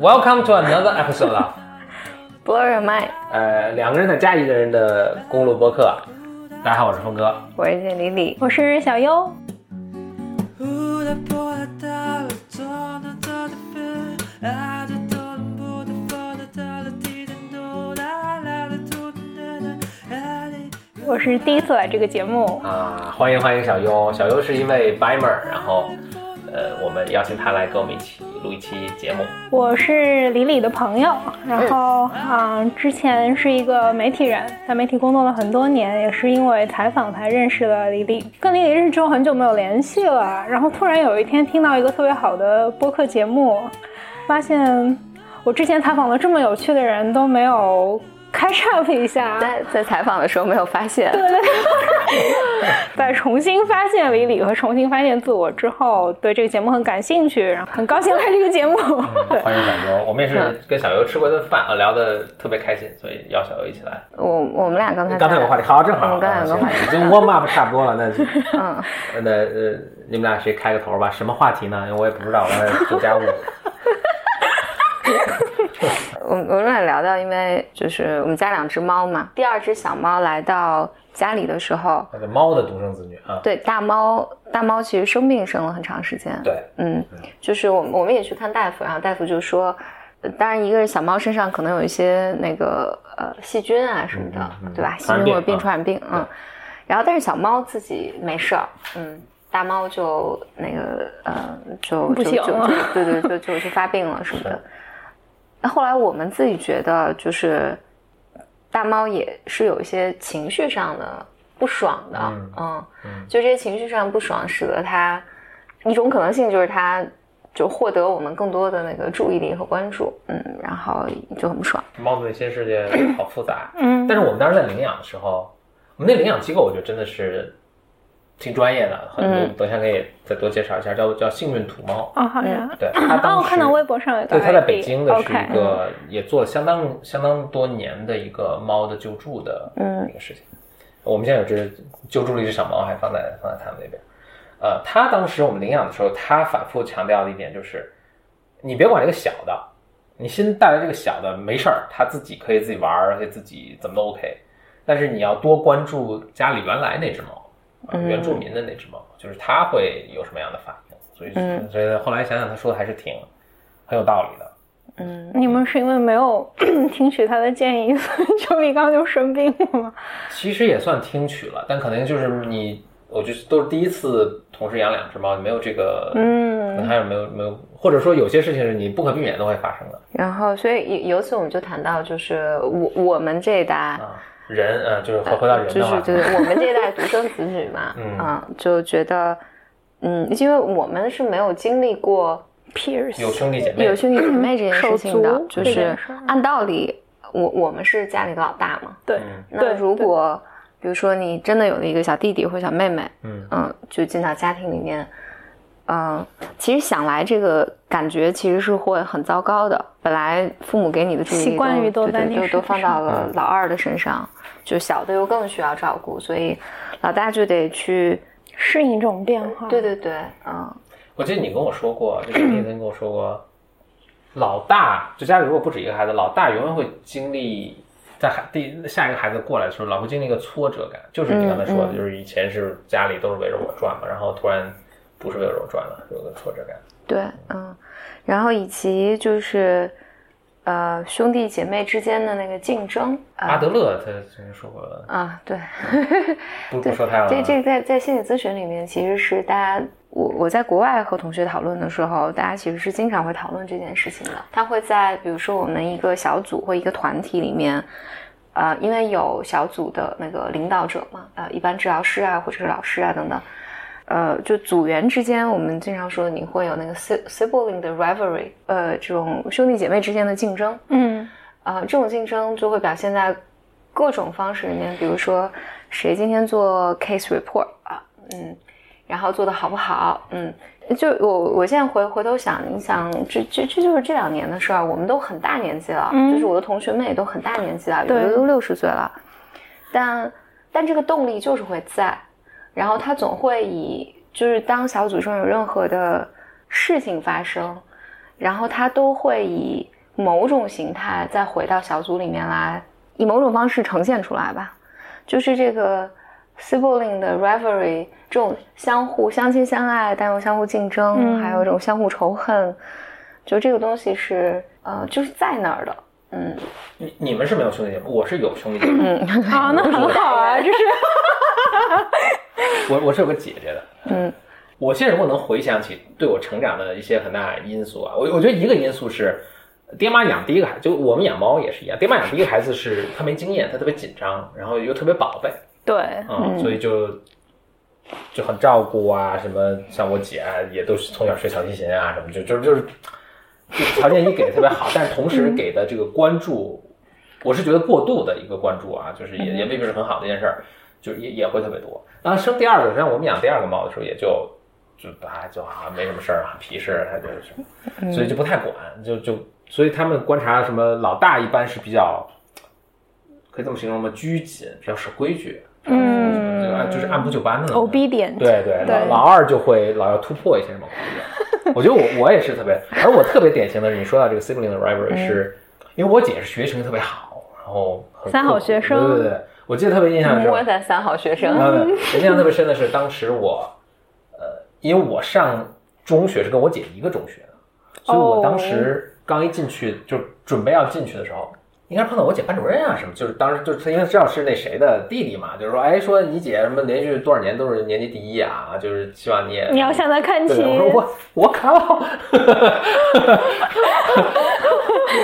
Welcome to another episode of Blow Your Mind，呃两个人的加一个人的公路播客。大家好，我是峰哥。我是李李。我是小优。我是第一次来这个节目，啊，欢迎欢迎小优，小优是一位 Bimer，然后呃，我们邀请他来跟我们一起录一期节目。我是李李的朋友，然后啊、之前是一个媒体人，在媒体工作了很多年，也是因为采访才认识了李李。跟李李认识之后很久没有联系了，然后突然有一天听到一个特别好的播客节目，发现我之前采访了这么有趣的人都没有开叉一下，在在采访的时候没有发现，对 对对，在重新发现李李和重新发现自我之后，对这个节目很感兴趣，然后很高兴来这个节目。对，欢迎小优，我们也是跟小优吃过一顿饭，啊，聊得特别开心，所以邀小优一起来。我我们俩刚才刚才有个话题，好，正好，我们刚才有个话题已经 warm up 差不多了，那就嗯，那呃，你们俩谁开个头吧？什么话题呢？因为我也不知道，我在做家务。我们我们俩聊到，因为就是我们家两只猫嘛，第二只小猫来到家里的时候，那个猫的独生子女啊，对大猫大猫其实生病生了很长时间，对，嗯，就是我们我们也去看大夫，然后大夫就说，呃当然一个是小猫身上可能有一些那个呃细菌啊什么的，嗯嗯嗯对吧？细传染病菌或者病啊传染病，嗯，然后但是小猫自己没事儿，嗯，大猫就那个呃就不行了就就就对对就就就发病了什么的。那后来我们自己觉得，就是大猫也是有一些情绪上的不爽的，嗯嗯嗯就这些情绪上不爽，使得它一种可能性就是它就获得我们更多的那个注意力和关注，嗯，然后就很不爽。猫的内心世界好复杂。嗯但是我们当时在领养的时候，我们那领养机构我觉得真的是挺专业的，很多嗯等下可以再多介绍一下，叫叫幸运土猫。哦，好呀。对，它哦，当时我看到微博上有个对，他在北京的是一个也做了相当相当多年的一个猫的救助的嗯一个事情。我们现在有只救助了一只小猫，还放在放在他们那边。呃，他当时我们领养的时候，他反复强调的一点就是，你别管这个小的，你先带来这个小的没事儿，他自己可以自己玩儿，而且自己怎么都 OK。但是你要多关注家里原来那只猫，原住民的那只猫，就是它会有什么样的反应。所以，嗯所以后来想想，他说的还是挺很有道理的。嗯，你们是因为没有 听取他的建议，所以丘比刚就生病了吗？其实也算听取了，但可能就是你，我觉得都是第一次同时养两只猫，你没有这个，可能嗯，还有没有没有，或者说有些事情是你不可避免都会发生的然后所以由由此我们就谈到，就是我我们这一代。啊。人，呃，就是回回到人就的话，是就是我们这一代独生子女嘛，嗯。啊，就觉得，嗯，因为我们是没有经历过 Pierce 有兄弟姐妹，有兄弟姐妹这件事情的就是按道理，我我们是家里的老大嘛，对嗯。那对。如果比如说你真的有了一个小弟弟或小妹妹，嗯。嗯，就进到家庭里面，嗯，其实想来这个感觉其实是会很糟糕的。本来父母给你的注意力习惯于都对对都放到了老二的身上，就小的又更需要照顾，所以老大就得去，适应这种变化。对对对，嗯我记得你跟我说过，就是你曾经跟我说过，老大就家里如果不止一个孩子，老大永远会经历在孩第下一个孩子过来的时候，老会经历一个挫折感，就是你刚才说的，嗯嗯就是以前是家里都是围着我转嘛，然后突然不是围着我转了，有个挫折感。对，嗯，然后以及就是。呃，兄弟姐妹之间的那个竞争，阿德勒他曾经说过，啊，对，不不说他了，这这个在在心理咨询里面，其实是大家我我在国外和同学讨论的时候，大家其实是经常会讨论这件事情的。他会在比如说我们一个小组或一个团体里面，呃，因为有小组的那个领导者嘛，呃，一般治疗师啊或者是老师啊等等，呃，就组员之间，我们经常说你会有那个 si- sibling 的 rivalry，呃，这种兄弟姐妹之间的竞争。嗯。呃，这种竞争就会表现在各种方式里面，比如说谁今天做 case report 啊，嗯，然后做的好不好，嗯，就我我现在回回头想，你想这这这就是这两年的事儿，我们都很大年纪了，嗯。就是我的同学们也都很大年纪了，有对。的都六十岁了，但但这个动力就是会在，然后他总会以就是当小组中有任何的事情发生，然后他都会以某种形态再回到小组里面来，以某种方式呈现出来吧。就是这个 sibling 的 rivalry，这种相互相亲相爱但又相互竞争，嗯。还有这种相互仇恨，就这个东西是呃就是在那儿的。嗯。你你们是没有兄弟姐妹，我是有兄弟姐妹，嗯。啊，那很好啊，就是 我我是有个姐姐的。嗯。我现在如果能回想起对我成长的一些很大因素啊，我我觉得一个因素是，爹妈养第一个孩子，就我们养猫也是一样，爹妈养第一个孩子是他没经验，他特别紧张，然后又特别宝贝，对，嗯，嗯所以就就很照顾啊，什么像我姐啊，也都是从小学小提琴啊，什么就就就是就条件一给的特别好，但是同时给的这个关注，我是觉得过度的一个关注啊，就是也也未必是很好的一件事儿，就也也会特别多。然后生第二个，实际上我们养第二个猫的时候，也就就啊就好像没什么事儿啊，皮实，它就是，所以就不太管，就就所以他们观察什么老大一般是比较。可以这么形容吗？拘谨，比较守规矩，嗯就是按部就班的那种。obedient，对对，对老老二就会老要突破一些什么。我觉得我我也是特别，而我特别典型的是，你说到这个 sibling 的 rivalry，、是因为我姐是学习成绩特别好，然后很三好学生对对对，我记得特别印象我在三好学生。嗯，印象特别深的是，当时我，呃，因为我上中学是跟我姐一个中学的，所以我当时刚一进去就准备要进去的时候，应该碰到我姐班主任啊什么，就是当时就是因为知道是那谁的弟弟嘛，就是说，哎，说你姐什么连续多少年都是年级第一啊，就是希望你也你要向他看齐，。我说我我靠，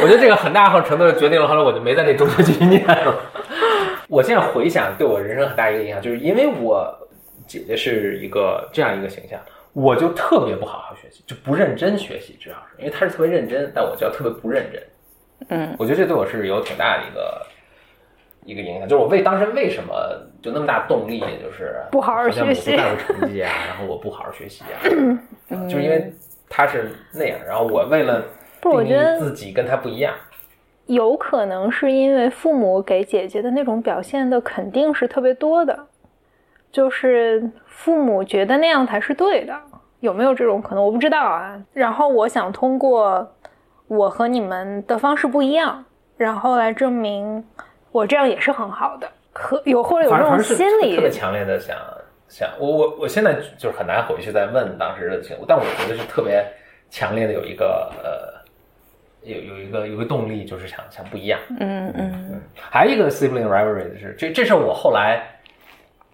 我觉得这个很大程度地决定了后来我就没在那中学继续念了。我现在回想，对我人生很大一个影响，就是因为我姐姐是一个这样一个形象，我就特别不好好学习，就不认真学习，主要是因为她是特别认真，但我就要特别不认真。嗯我觉得这对我是有挺大的一个一个影响，就是我为当时为什么就那么大动力，就是不好好好像我学习不在乎成绩啊，然后我不好好学习啊，嗯就是因为她是那样，然后我为了不我觉得自己跟他不一样，有可能是因为父母给姐姐的那种表现的肯定是特别多的，就是父母觉得那样才是对的，有没有这种可能？我不知道啊。然后我想通过我和你们的方式不一样，然后来证明我这样也是很好的，可有或者有这种心理特别强烈的想想，我我我现在就是很难回去再问当时的情况，但我觉得是特别强烈的有一个呃。有有一个有个动力，就是想想不一样。嗯嗯还有一个 sibling rivalry 的是，这这是我后来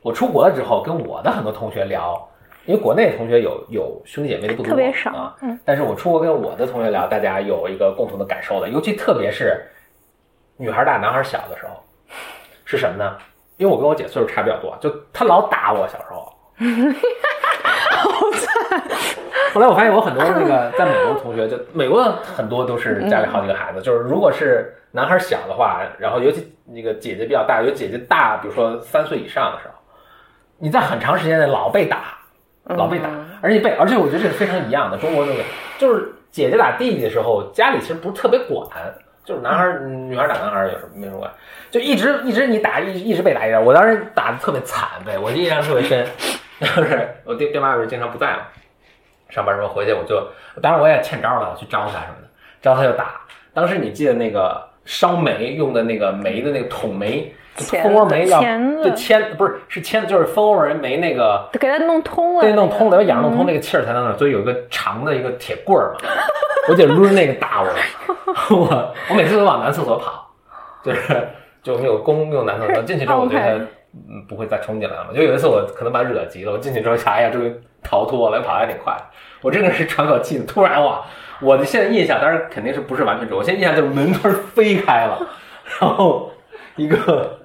我出国了之后，跟我的很多同学聊，因为国内同学有有兄弟姐妹的不多，特别少啊。嗯但是我出国跟我的同学聊，大家有一个共同的感受的，尤其特别是女孩大男孩小的时候，是什么呢？因为我跟我姐岁数差比较多，就她老打我小时候。后来我发现我很多那个 在美国的同学，就美国的很多都是家里好几个孩子，就是如果是男孩小的话，然后尤其那个姐姐比较大，有姐姐大，比如说三岁以上的时候，你在很长时间内老被打，老被打，而且被，而且我觉得这是非常一样的，中国这个就是姐姐打弟弟的时候，家里其实不是特别管，就是男孩儿女孩儿打男孩儿有什么没什么管，就一直一直你打一一直被打一直，我当时打的特别惨呗，我印象特别深，就是我爹爹妈有时经常不在嘛，上班时候回去我就，当然我也欠招了，去招他什么的，招他就打。当时你记得那个烧煤用的那个煤的那个桶煤，蜂窝煤要钳子对铅不是是铅，就是蜂窝煤那个给它弄通了，对，弄通了，要氧弄通嗯那个气儿才能那，所以有一个长的一个铁棍儿嘛。我姐抡那个打 我，我我每次都往男厕所跑，就是就我们有公用男厕所，进去之后我觉得嗯不会再冲进来了。就有一次我可能把他惹急了，我进去之后想，哎呀，终于逃脱了，跑得还挺快。我这个是喘口气的，突然哇，我的现在印象当然肯定是不是完全准，我现在印象就是门突然飞开了，然后一个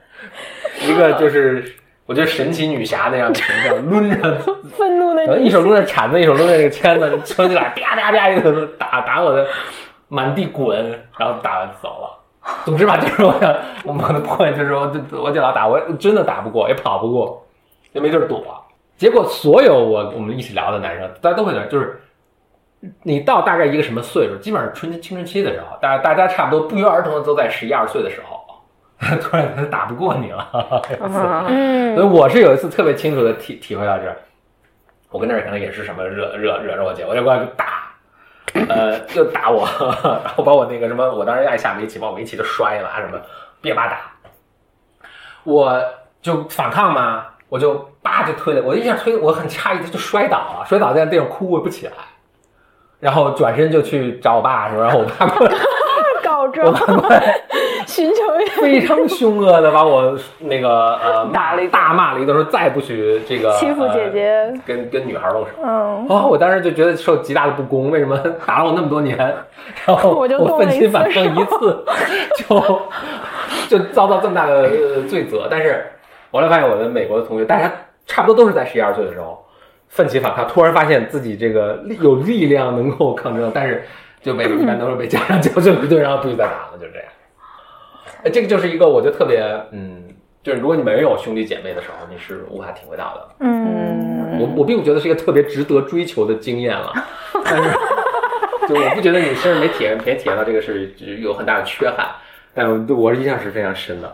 一个就是我觉得神奇女侠那样的形象，抡着 愤怒的然后一手抡着铲子，一手抡着那个签子，冲进来，啪啪啪一个打打我的满地滚，然后打完走了。总之吧，就是我想我的 point 就是我我就老打，我真的打不过，也跑不过，也没地儿躲。结果所有我我们一起聊的男生，大家都会聊，就是你到大概一个什么岁数，基本上春青春期的时候，大大家差不多不约而同的都在十一二岁的时候，突然他打不过你了。嗯嗯所以我是有一次特别清楚的体体会到这儿。我跟那儿可能也是什么惹惹惹着我姐，我就过来打，呃，就打我，然后把我那个什么，我当时爱下围棋，把我围棋都摔了啊什么，别把打，我就反抗嘛，我就叭就推了，我一下推，我很诧异，他就摔倒了，摔倒在地上哭，我不起来，然后转身就去找我爸说，然后我爸过来，告状我爸过来。寻求援非常凶恶的把我那个呃打了一大骂了一顿，说再不许这个欺负姐姐呃跟跟女孩动手。嗯，哦，我当时就觉得受极大的不公，为什么打了我那么多年，然后我就动了奋起反抗一次，就就遭到这么大的呃罪责？但是我后来发现我的美国的同学，大家差不多都是在十一二岁的时候奋起反抗，突然发现自己这个力有力量能够抗争，但是就被一般都是被家长矫正一顿，然后不许再打了，就这样。呃这个就是一个我觉得特别嗯，就是如果你没有兄弟姐妹的时候，你是无法体会到的。嗯，我我并不觉得是一个特别值得追求的经验了，但是就我不觉得你身上没体验没体验到这个是有很大的缺憾，但我印象是非常深的。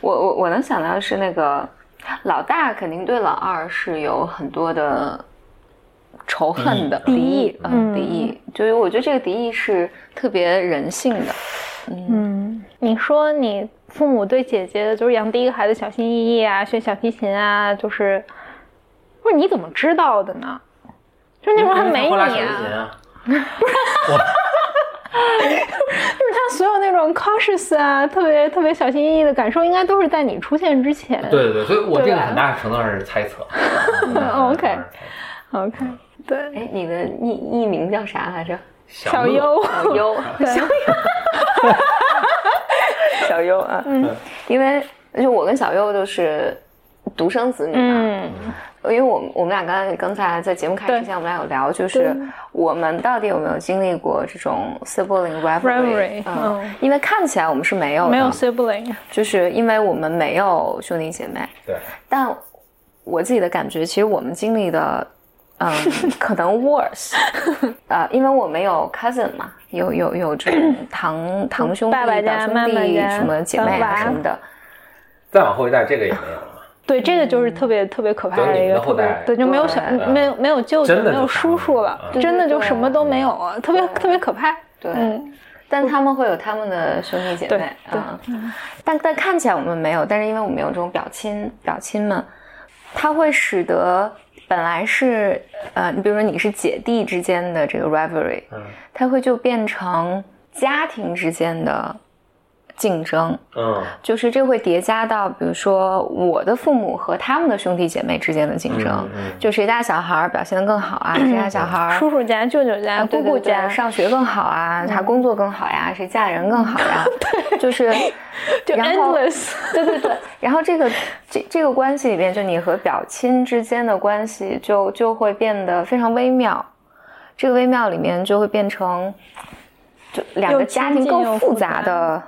我我我能想到的是那个老大肯定对老二是有很多的仇恨的敌意嗯，嗯。敌意，就是我觉得这个敌意是特别人性的，嗯，你说你父母对姐姐就是养第一个孩子小心翼翼啊，学小提琴啊，就是，不是你怎么知道的呢？就那时候还没你啊，提琴啊，就是他所有那种 cautious 啊，特别特别小心翼翼的感受，应该都是在你出现之前。对对对，所以我这个很大程度上是猜测。嗯 OK 嗯，OK，对，哎，你的艺艺名叫啥来着？小乐优，小优，小优。啊，嗯。因为就我跟小优都是独生子女嘛，嗯因为我们我们俩刚才刚才在节目开始之前，我们俩有聊，就是我们到底有没有经历过这种 sibling rivalry？Rivalry，嗯嗯，因为看起来我们是没有的，没有 sibling，就是因为我们没有兄弟姐妹，对，但我自己的感觉，其实我们经历的，嗯，可能 worse，呃，因为我没有 cousin 嘛，有有有这种 堂堂兄弟、爸爸家表兄弟什么姐妹什么的，再往后一代这个也没有。对，这个就是特别特别可怕的一个，特别对，就没有小对没有没有舅舅，没有叔叔了，嗯真的就什么都没有了，特别特别可怕。对，嗯，但他们会有他们的兄弟姐妹啊，但但看起来我们没有，但是因为我们有这种表亲表亲们，它会使得本来是呃，你比如说你是姐弟之间的这个 rivalry，嗯。它会就变成家庭之间的竞争，嗯。就是这会叠加到，比如说我的父母和他们的兄弟姐妹之间的竞争，嗯嗯。就谁家小孩表现的更好啊，谁家小孩儿叔叔家、舅舅家、姑姑家，上学更好啊，他工作更好呀，谁嫁的人更好呀？就是，就然后 endless。对对对，然后这个这这个关系里边，就你和表亲之间的关系就就会变得非常微妙，这个微妙里面就会变成，就两个家庭更复杂的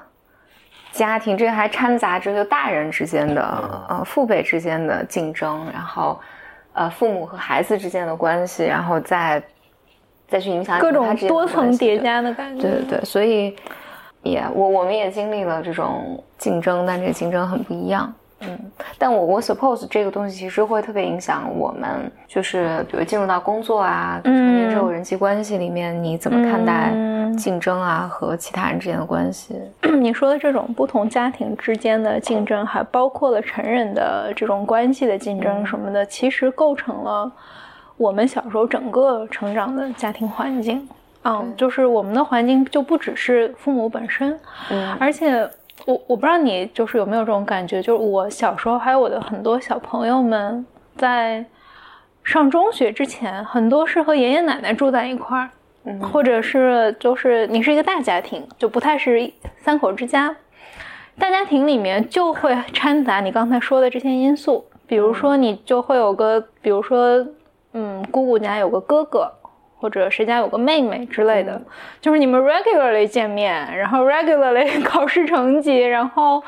家庭，这还掺杂着就大人之间的呃父辈之间的竞争，然后呃父母和孩子之间的关系，然后再再去影响各种多层叠加的感觉。对对对，所以也我我们也经历了这种竞争，但这个竞争很不一样。嗯，但我我 suppose 这个东西其实会特别影响我们，就是比如进入到工作啊，成年之后人际关系里面，你怎么看待嗯。竞争啊和其他人之间的关系？你说的这种不同家庭之间的竞争，还包括了成人的这种关系的竞争什么的，其实构成了我们小时候整个成长的家庭环境。嗯，就是我们的环境就不只是父母本身，嗯。而且我我不知道你就是有没有这种感觉，就是我小时候还有我的很多小朋友们在上中学之前，很多是和爷爷奶奶住在一块儿，嗯或者是就是你是一个大家庭，就不太是三口之家。大家庭里面就会掺杂你刚才说的这些因素，比如说你就会有个，比如说，嗯，姑姑家有个哥哥，或者谁家有个妹妹之类的，就是你们 regularly 见面，然后 regularly 考试成绩，然后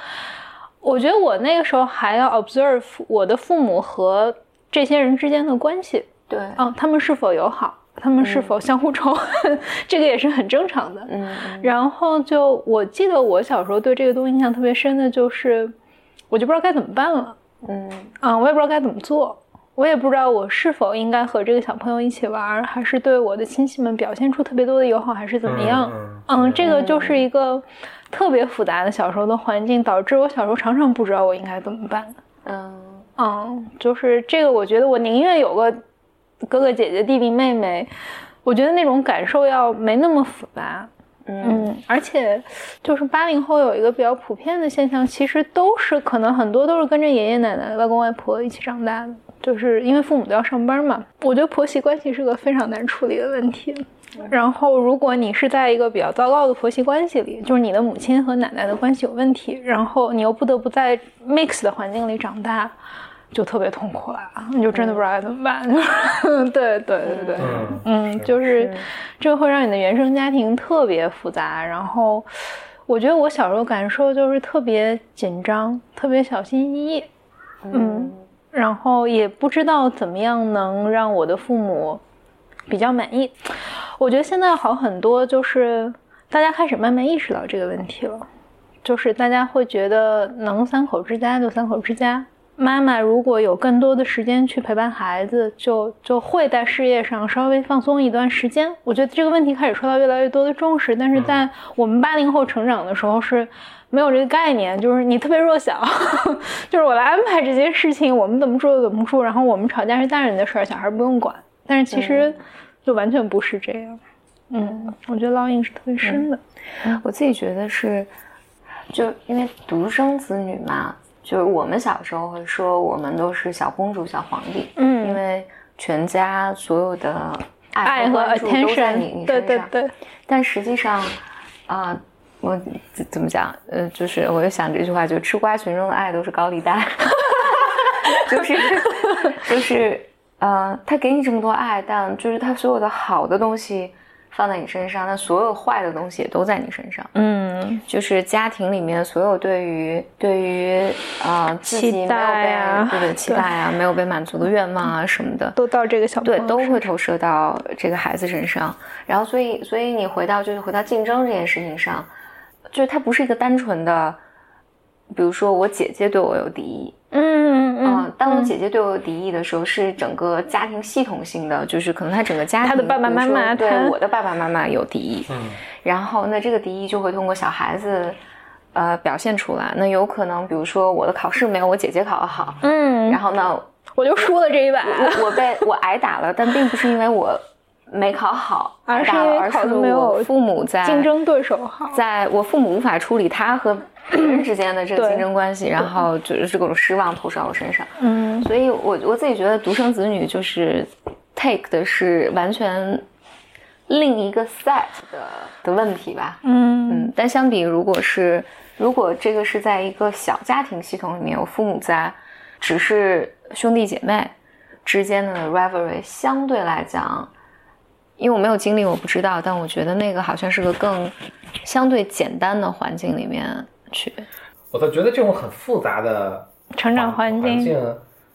我觉得我那个时候还要 observe 我的父母和这些人之间的关系，对，嗯，他们是否友好，他们是否相互仇恨，这个也是很正常的。嗯然后就我记得我小时候对这个东西印象特别深的就是，我就不知道该怎么办了，嗯。啊，我也不知道该怎么做，我也不知道我是否应该和这个小朋友一起玩，还是对我的亲戚们表现出特别多的友好，还是怎么样？嗯嗯，这个就是一个特别复杂的小时候的环境，导致我小时候常常不知道我应该怎么办。嗯嗯，就是这个，我觉得我宁愿有个哥哥姐姐、弟弟妹妹，我觉得那种感受要没那么复杂。嗯嗯，而且就是八零后有一个比较普遍的现象，其实都是可能很多都是跟着爷爷奶奶、外公外婆一起长大的，就是因为父母都要上班嘛。我觉得婆媳关系是个非常难处理的问题。然后，如果你是在一个比较糟糕的婆媳关系里，就是你的母亲和奶奶的关系有问题，然后你又不得不在 mix 的环境里长大，就特别痛苦了，你就真的不知道该怎么办。就 是对对对对，嗯嗯，就是是这会让你的原生家庭特别复杂。然后，我觉得我小时候感受就是特别紧张，特别小心翼翼，嗯然后也不知道怎么样能让我的父母比较满意。我觉得现在好很多，就是大家开始慢慢意识到这个问题了，就是大家会觉得能三口之家就三口之家。妈妈如果有更多的时间去陪伴孩子，就就会在事业上稍微放松一段时间。我觉得这个问题开始受到越来越多的重视，但是在我们八零后成长的时候是没有这个概念，就是你特别弱小，就是我来安排这些事情，我们怎么住就怎么住，然后我们吵架是大人的事儿，小孩不用管。但是其实就完全不是这样。嗯，我觉得烙印是特别深的。我自己觉得是，就因为独生子女嘛，就是我们小时候会说我们都是小公主、小皇帝，嗯因为全家所有的爱爱和关注都在 attention，你你对身上。对对，但实际上，啊、我怎怎么讲？呃，就是我就想这句话，就吃瓜群众的爱都是高利贷，就是就是呃，他给你这么多爱，但就是他所有的好的东西放在你身上，那所有坏的东西也都在你身上。嗯，就是家庭里面所有对于对于呃自己没有期待被啊对对 期待啊没有被满足的愿望啊什么的，都到这个小对都会投射到这个孩子身上。然后所以所以你回到就是回到竞争这件事情上，就是它不是一个单纯的，比如说我姐姐对我有敌意，嗯嗯嗯，当我姐姐对我有敌意的时候，是整个家庭系统性的，就是可能他整个家庭，他的爸爸妈妈对我的爸爸妈妈有敌意，嗯。然后那这个敌意就会通过小孩子，呃，表现出来。那有可能，比如说我的考试没有我姐姐考得好，嗯，然后呢，我就输了这一把，我我被我挨打了，但并不是因为我没考好而是而因为考没有我父母在竞争对手好。在我父母无法处理他和 别人之间的这个竞争关系，然后就是各种失望投射到我身上。嗯所以我我自己觉得独生子女就是 take 的是完全另一个 set 的的问题吧。嗯嗯，但相比如果是如果这个是在一个小家庭系统里面我父母在，只是兄弟姐妹之间的 rivalry，相对来讲，因为我没有经历，我不知道，但我觉得那个好像是个更相对简单的环境里面去。我倒觉得这种很复杂的成长环环境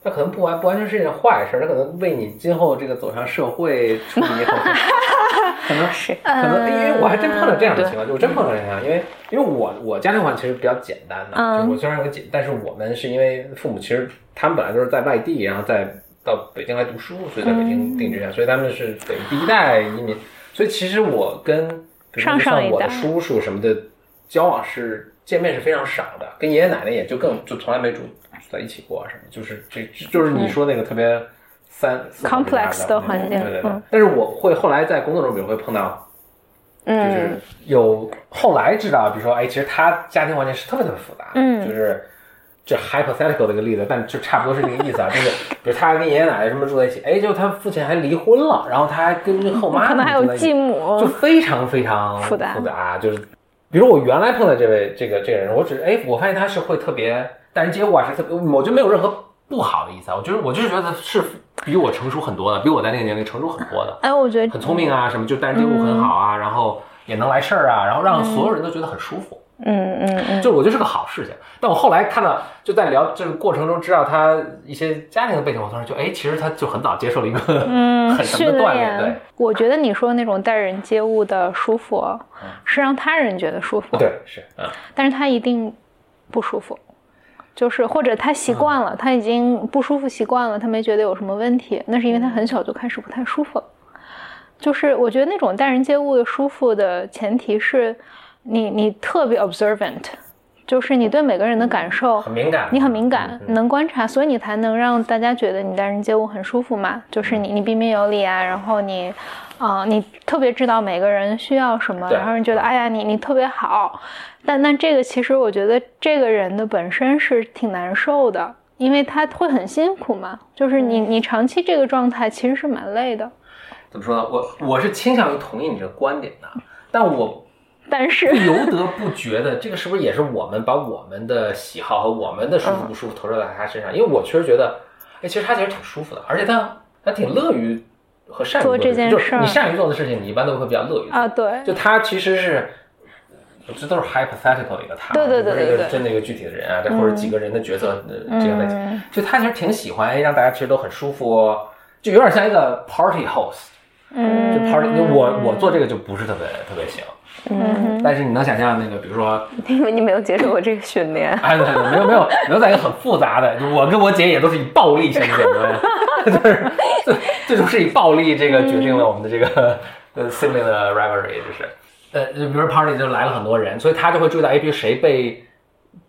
它可能不完不完全是一件坏事，它可能为你今后这个走上社会处理很 可能是可能因为我还真碰到这样的情况，就我真碰到这样的情况，因为因为我我家庭环境其实比较简单的，嗯就我虽然有个姐，但是我们是因为父母其实他们本来就是在外地，然后在到北京来读书，所以在北京定居下，所以他们是等于第一代移民，所以其实我跟比如说我的叔叔什么的交往是见面是非常少的，跟爷爷奶奶也就更就从来没住在一起过啊什么，就是这就是你说那个特别 complex 的环境对对对嗯。但是我会后来在工作中，比如会碰到。就是嗯有后来知道，比如说，哎，其实他家庭环境是特别特别复杂的，嗯就是这 hypothetical 的一个例子，但就差不多是那个意思啊，就是比如他跟爷爷奶奶什么住在一起，哎，就他父亲还离婚了，然后他还跟后妈可能还有继母就，非常非常复杂复杂，就是比如我原来碰到这位这个这个人，我只哎，我发现他是会特别待人接物啊，是特别，我觉得没有任何不好的意思啊，我就是我就是觉得是比我成熟很多的，比我在那个年龄成熟很多的。哎，我觉得很聪明啊，什么就待人接物很好啊，然后也能来事儿啊，然后让所有人都觉得很舒服，嗯嗯嗯，就我觉得是个好事情。但我后来看到，就在聊这个过程中，知道他一些家庭的背景，我突然就哎，其实他就很早接受了一个嗯，很什训么的锻炼，对。我觉得你说的那种待人接物的舒服，是让他人觉得舒服，对是，嗯，但是他一定不舒服。就是或者他习惯了，他已经不舒服习惯了，他没觉得有什么问题，那是因为他很小就开始不太舒服了。就是我觉得那种待人接物的舒服的前提是你你特别 observant，就是你对每个人的感受很敏感，你很敏感，能观察，所以你才能让大家觉得你待人接物很舒服嘛。就是你你彬彬有礼啊，然后你，啊、你特别知道每个人需要什么，对然后人觉得哎呀你你特别好。但但这个其实我觉得这个人的本身是挺难受的，因为他会很辛苦嘛。就是你你长期这个状态其实是蛮累的。怎么说呢？我我是倾向于同意你这个观点的，但我但是不由得不觉得这个是不是也是我们把我们的喜好和我们的舒服不舒服投射在他身上？因为我确实觉得，哎，其实他其实挺舒服的，而且他他挺乐于和善于做这件就是事儿你善于做的事情，你一般都会比较乐于做。啊，对，就他其实是，这都是 hypothetical 一个他，对对对对对真的一个具体的人啊，这或者几个人的角色呃这个在一起，嗯就他其实挺喜欢，哎，让大家其实都很舒服哦，就有点像一个 party host，嗯就嗯 party，我我做这个就不是特别特别行，嗯但是你能想象那个，比如说，因为你没有接受过这个训练。哎，对对，没有没有没有在一个很复杂的，就我跟我姐也都是以暴力相见的，就是最最终是以暴力这个决定了我们的这个 呃 sibling 的 rivalry，就是。呃，就比如说 party 就来了很多人，所以他就会注意到，哎，比如谁被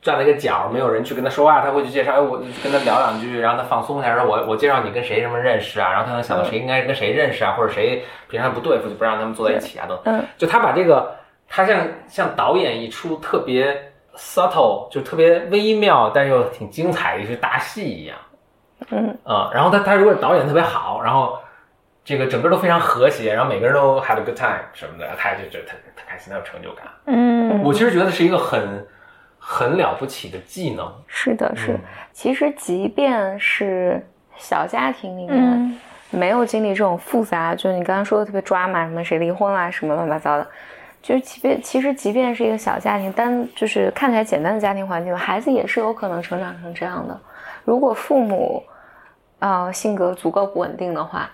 站了一个角，没有人去跟他说话，他会去介绍，哎，我跟他聊两句，然后他放松一下，说我我介绍你跟谁什么认识啊，然后他能想到谁应该跟谁认识啊，或者谁平常不对付就不让他们坐在一起啊，等等。嗯。就他把这个，他像像导演一出特别 subtle，就特别微妙，但又挺精彩的一出大戏一样。嗯啊、然后他他如果导演特别好，然后这个整个都非常和谐，然后每个人都 had a good time 什么的，他就觉得他他开心，他有成就感。嗯我其实觉得是一个很很了不起的技能。是的，是。其实即便是小家庭里面，嗯没有经历这种复杂，就是你刚刚说的特别抓马，什么谁离婚啦，什么乱七八糟的，就是即便其实即便是一个小家庭，单就是看起来简单的家庭环境，孩子也是有可能成长成这样的。如果父母，呃，性格足够不稳定的话，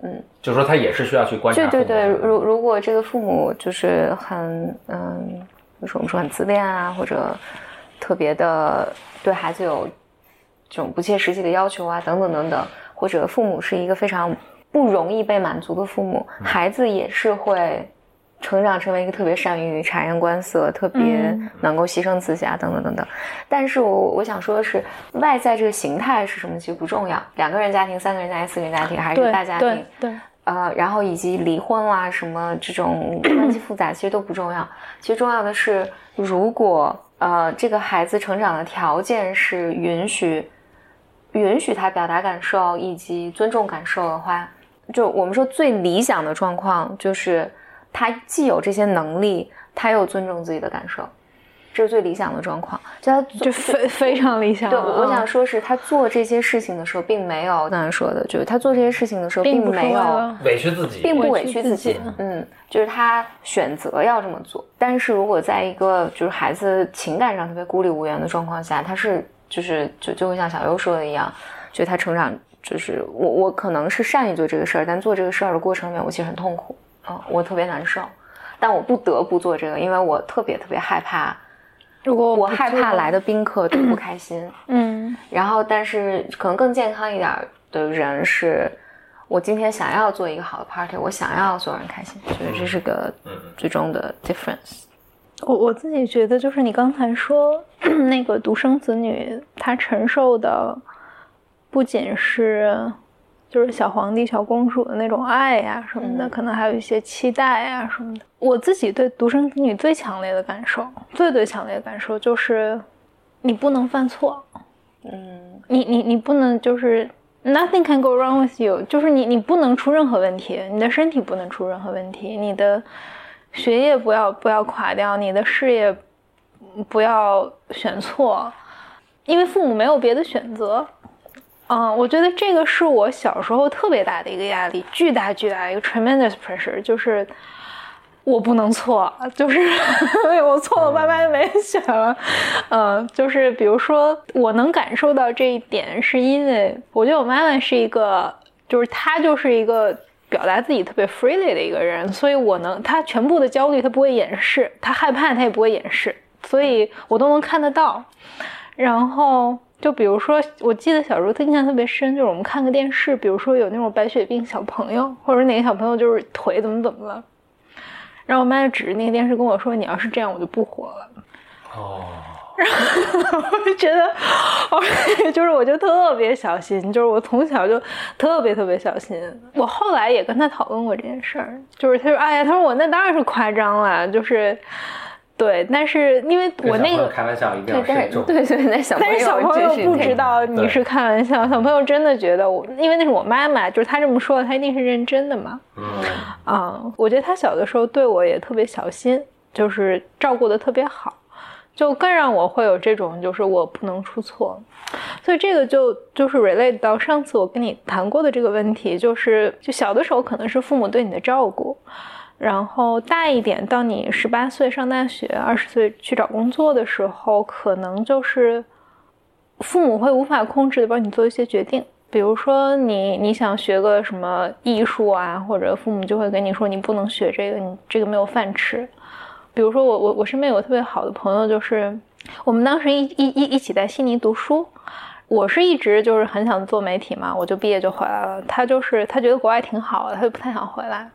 嗯就是说他也是需要去观察。对对对，如如果这个父母就是很嗯，就是我们说很自恋啊，或者特别的对孩子有这种不切实际的要求啊，等等等等，或者父母是一个非常不容易被满足的父母，孩子也是会成长成为一个特别善于察言观色、特别嗯能够牺牲自己啊，等等等等。但是我我想说的是，外在这个形态是什么其实不重要，两个人家庭、三个人家庭、四个人家庭还是对大家庭对。对，呃，然后以及离婚啦，什么这种关系复杂，其实都不重要。其实重要的是，如果呃这个孩子成长的条件是允许允许他表达感受以及尊重感受的话，就我们说最理想的状况就是他既有这些能力，他又尊重自己的感受，这是最理想的状况。就他就非非常理想对，我我想嗯说是他做这些事情的时候，并没有刚才说的，就是他做这些事情的时候，并没有。了委屈自己，并不委屈自己，嗯，就是他选择要这么做。但是如果在一个就是孩子情感上特别孤立无援的状况下，他是就是就就会像小优说的一样，就他成长就是我我可能是善于做这个事儿，但做这个事儿的过程里面，我其实很痛苦啊、我特别难受，但我不得不做这个，因为我特别特别害怕，如果我害怕来的宾客都不开心。嗯然后，但是可能更健康一点的人是，我今天想要做一个好的 party，我想要所有人开心，所以这是个嗯最终的 difference。我我自己觉得，就是你刚才说 那个独生子女，他承受的不仅是就是小皇帝、小公主的那种爱呀、什么的，嗯可能还有一些期待啊什么的。我自己对独生子女最强烈的感受，最最强烈的感受就是，你不能犯错，嗯你你你不能就是 nothing can go wrong with you，就是你你不能出任何问题，你的身体不能出任何问题，你的学业不要不要垮掉，你的事业不要选错，因为父母没有别的选择。嗯，我觉得这个是我小时候特别大的一个压力，巨大巨大一个 tremendous pressure，就是我不能错，就是 我错了，爸妈就没选了。嗯，就是比如说，我能感受到这一点，是因为我觉得我妈妈是一个，就是她就是一个表达自己特别 freely 的一个人，所以我能，她全部的焦虑她不会掩饰，她害怕她也不会掩饰，所以我都能看得到。然后就比如说，我记得小时候印象特别深，就是我们看个电视，比如说有那种白血病小朋友，或者哪个小朋友就是腿怎么怎么了，然后我妈就指着那个电视跟我说：“你要是这样，我就不活了。”哦，然后我就觉得，哦 就是我就特别小心，就是我从小就特别特别小心。我后来也跟他讨论过这件事儿，就是他说：“哎呀，他说我那当然是夸张了，就是对，但是因为我那个开玩笑一定对，但是要慎重。对对，那小朋但是小友朋友不知道你是开玩笑，小朋友真的觉得我，因为那是我妈妈，就是她这么说，她一定是认真的嘛。嗯，啊、我觉得她小的时候对我也特别小心，就是照顾的特别好，就更让我会有这种就是我不能出错。所以这个就就是 relate 到上次我跟你谈过的这个问题，就是就小的时候可能是父母对你的照顾，然后大一点到你十八岁上大学，二十岁去找工作的时候，可能就是父母会无法控制的帮你做一些决定。比如说你你想学个什么艺术啊，或者父母就会跟你说你不能学这个，你这个没有饭吃。比如说我我我身边有个特别好的朋友，就是我们当时一一一一起在悉尼读书，我是一直就是很想做媒体嘛，我就毕业就回来了。他就是他觉得国外挺好的，他就不太想回来。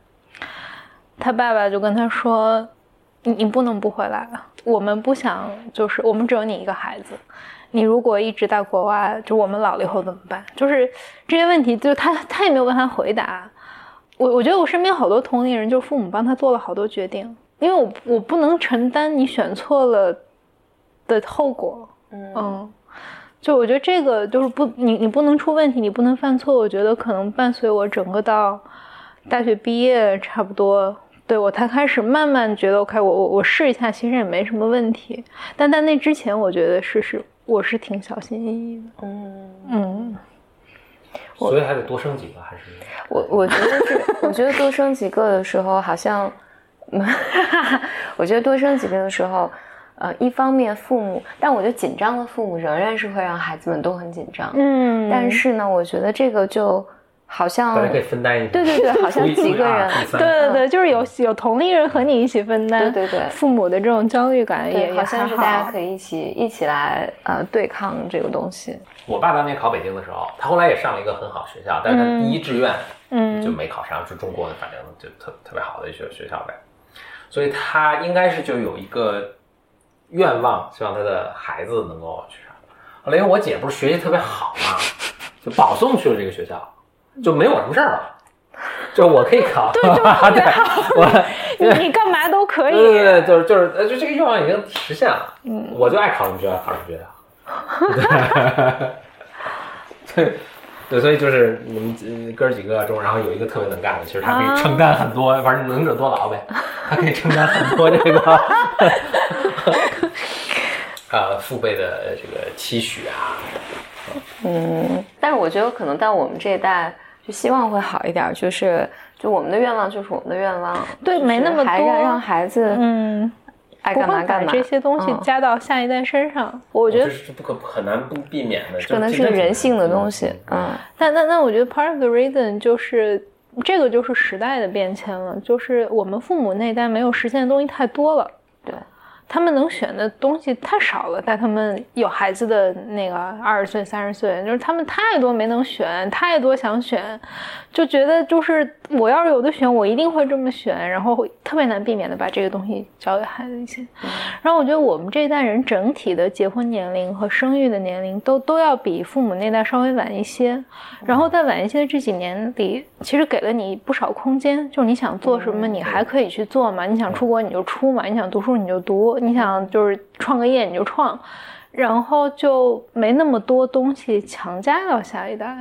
他爸爸就跟他说：“你你不能不回来了，我们不想就是我们只有你一个孩子，你如果一直在国外，就我们老了以后怎么办？就是这些问题，就是他他也没有办法回答。我我觉得我身边好多同龄人，就是父母帮他做了好多决定，因为我我不能承担你选错了的后果。嗯嗯，就我觉得这个就是不，你你不能出问题，你不能犯错。我觉得可能伴随我整个到大学毕业差不多，对我才开始慢慢觉得，OK，我我我试一下，其实也没什么问题。但在那之前，我觉得是是我是挺小心翼翼的。嗯，嗯，所以还得多生几个，还是 我我觉得是，我觉得多生几个的时候，好像，我觉得多生几个的时候，呃，一方面父母，但我觉得紧张的父母仍然是会让孩子们都很紧张。嗯，但是呢，我觉得这个就好像大家可以分担一下？对对对好像几个人对对对，就是有有同龄人和你一起分担，对对对父母的这种焦虑感也，也好像是大家可以一起一起来呃对抗这个东西。我爸当年考北京的时候，他后来也上了一个很好学校，但是他第一志愿嗯就没考上，是中国的，反正就特特别好的一学学校呗。所以他应该是就有一个愿望，希望他的孩子能够去上。后来因为我姐不是学习特别好嘛，就保送去了这个学校，就没有我什么事儿了。就我可以考，对，对我你你干嘛都可以。对对对，就是就是呃，就这个愿望已经实现了。嗯，我就爱考什么学校考什么学校。对，对，所以就是你们呃哥几个中，然后有一个特别能干的，其实他可以承担很多，反正能者多劳呗，他可以承担很多这个呃父辈的这个期许啊。嗯，但是我觉得可能到我们这一代，就希望会好一点，就是就我们的愿望就是我们的愿望，对没那么多让让孩子嗯，爱不会把干嘛干嘛。这些东西嗯加到下一代身上。我觉得这是不可很难不避免的，可能是人性的东西，嗯，那那那，我觉得 part of the reason 就是这个就是时代的变迁了，就是我们父母那一代没有实现的东西太多了，对，他们能选的东西太少了，但他们有孩子的那个二十岁、三十岁，就是他们太多没能选，太多想选，就觉得就是我要是有的选，我一定会这么选，然后会特别难避免的把这个东西交给孩子一些。然后我觉得我们这一代人整体的结婚年龄和生育的年龄都都要比父母那代稍微晚一些，然后在晚一些的这几年里，其实给了你不少空间，就是你想做什么，你还可以去做嘛，你想出国你就出嘛，你想读书你就读，你想就是创个业你就创，然后就没那么多东西强加到下一代，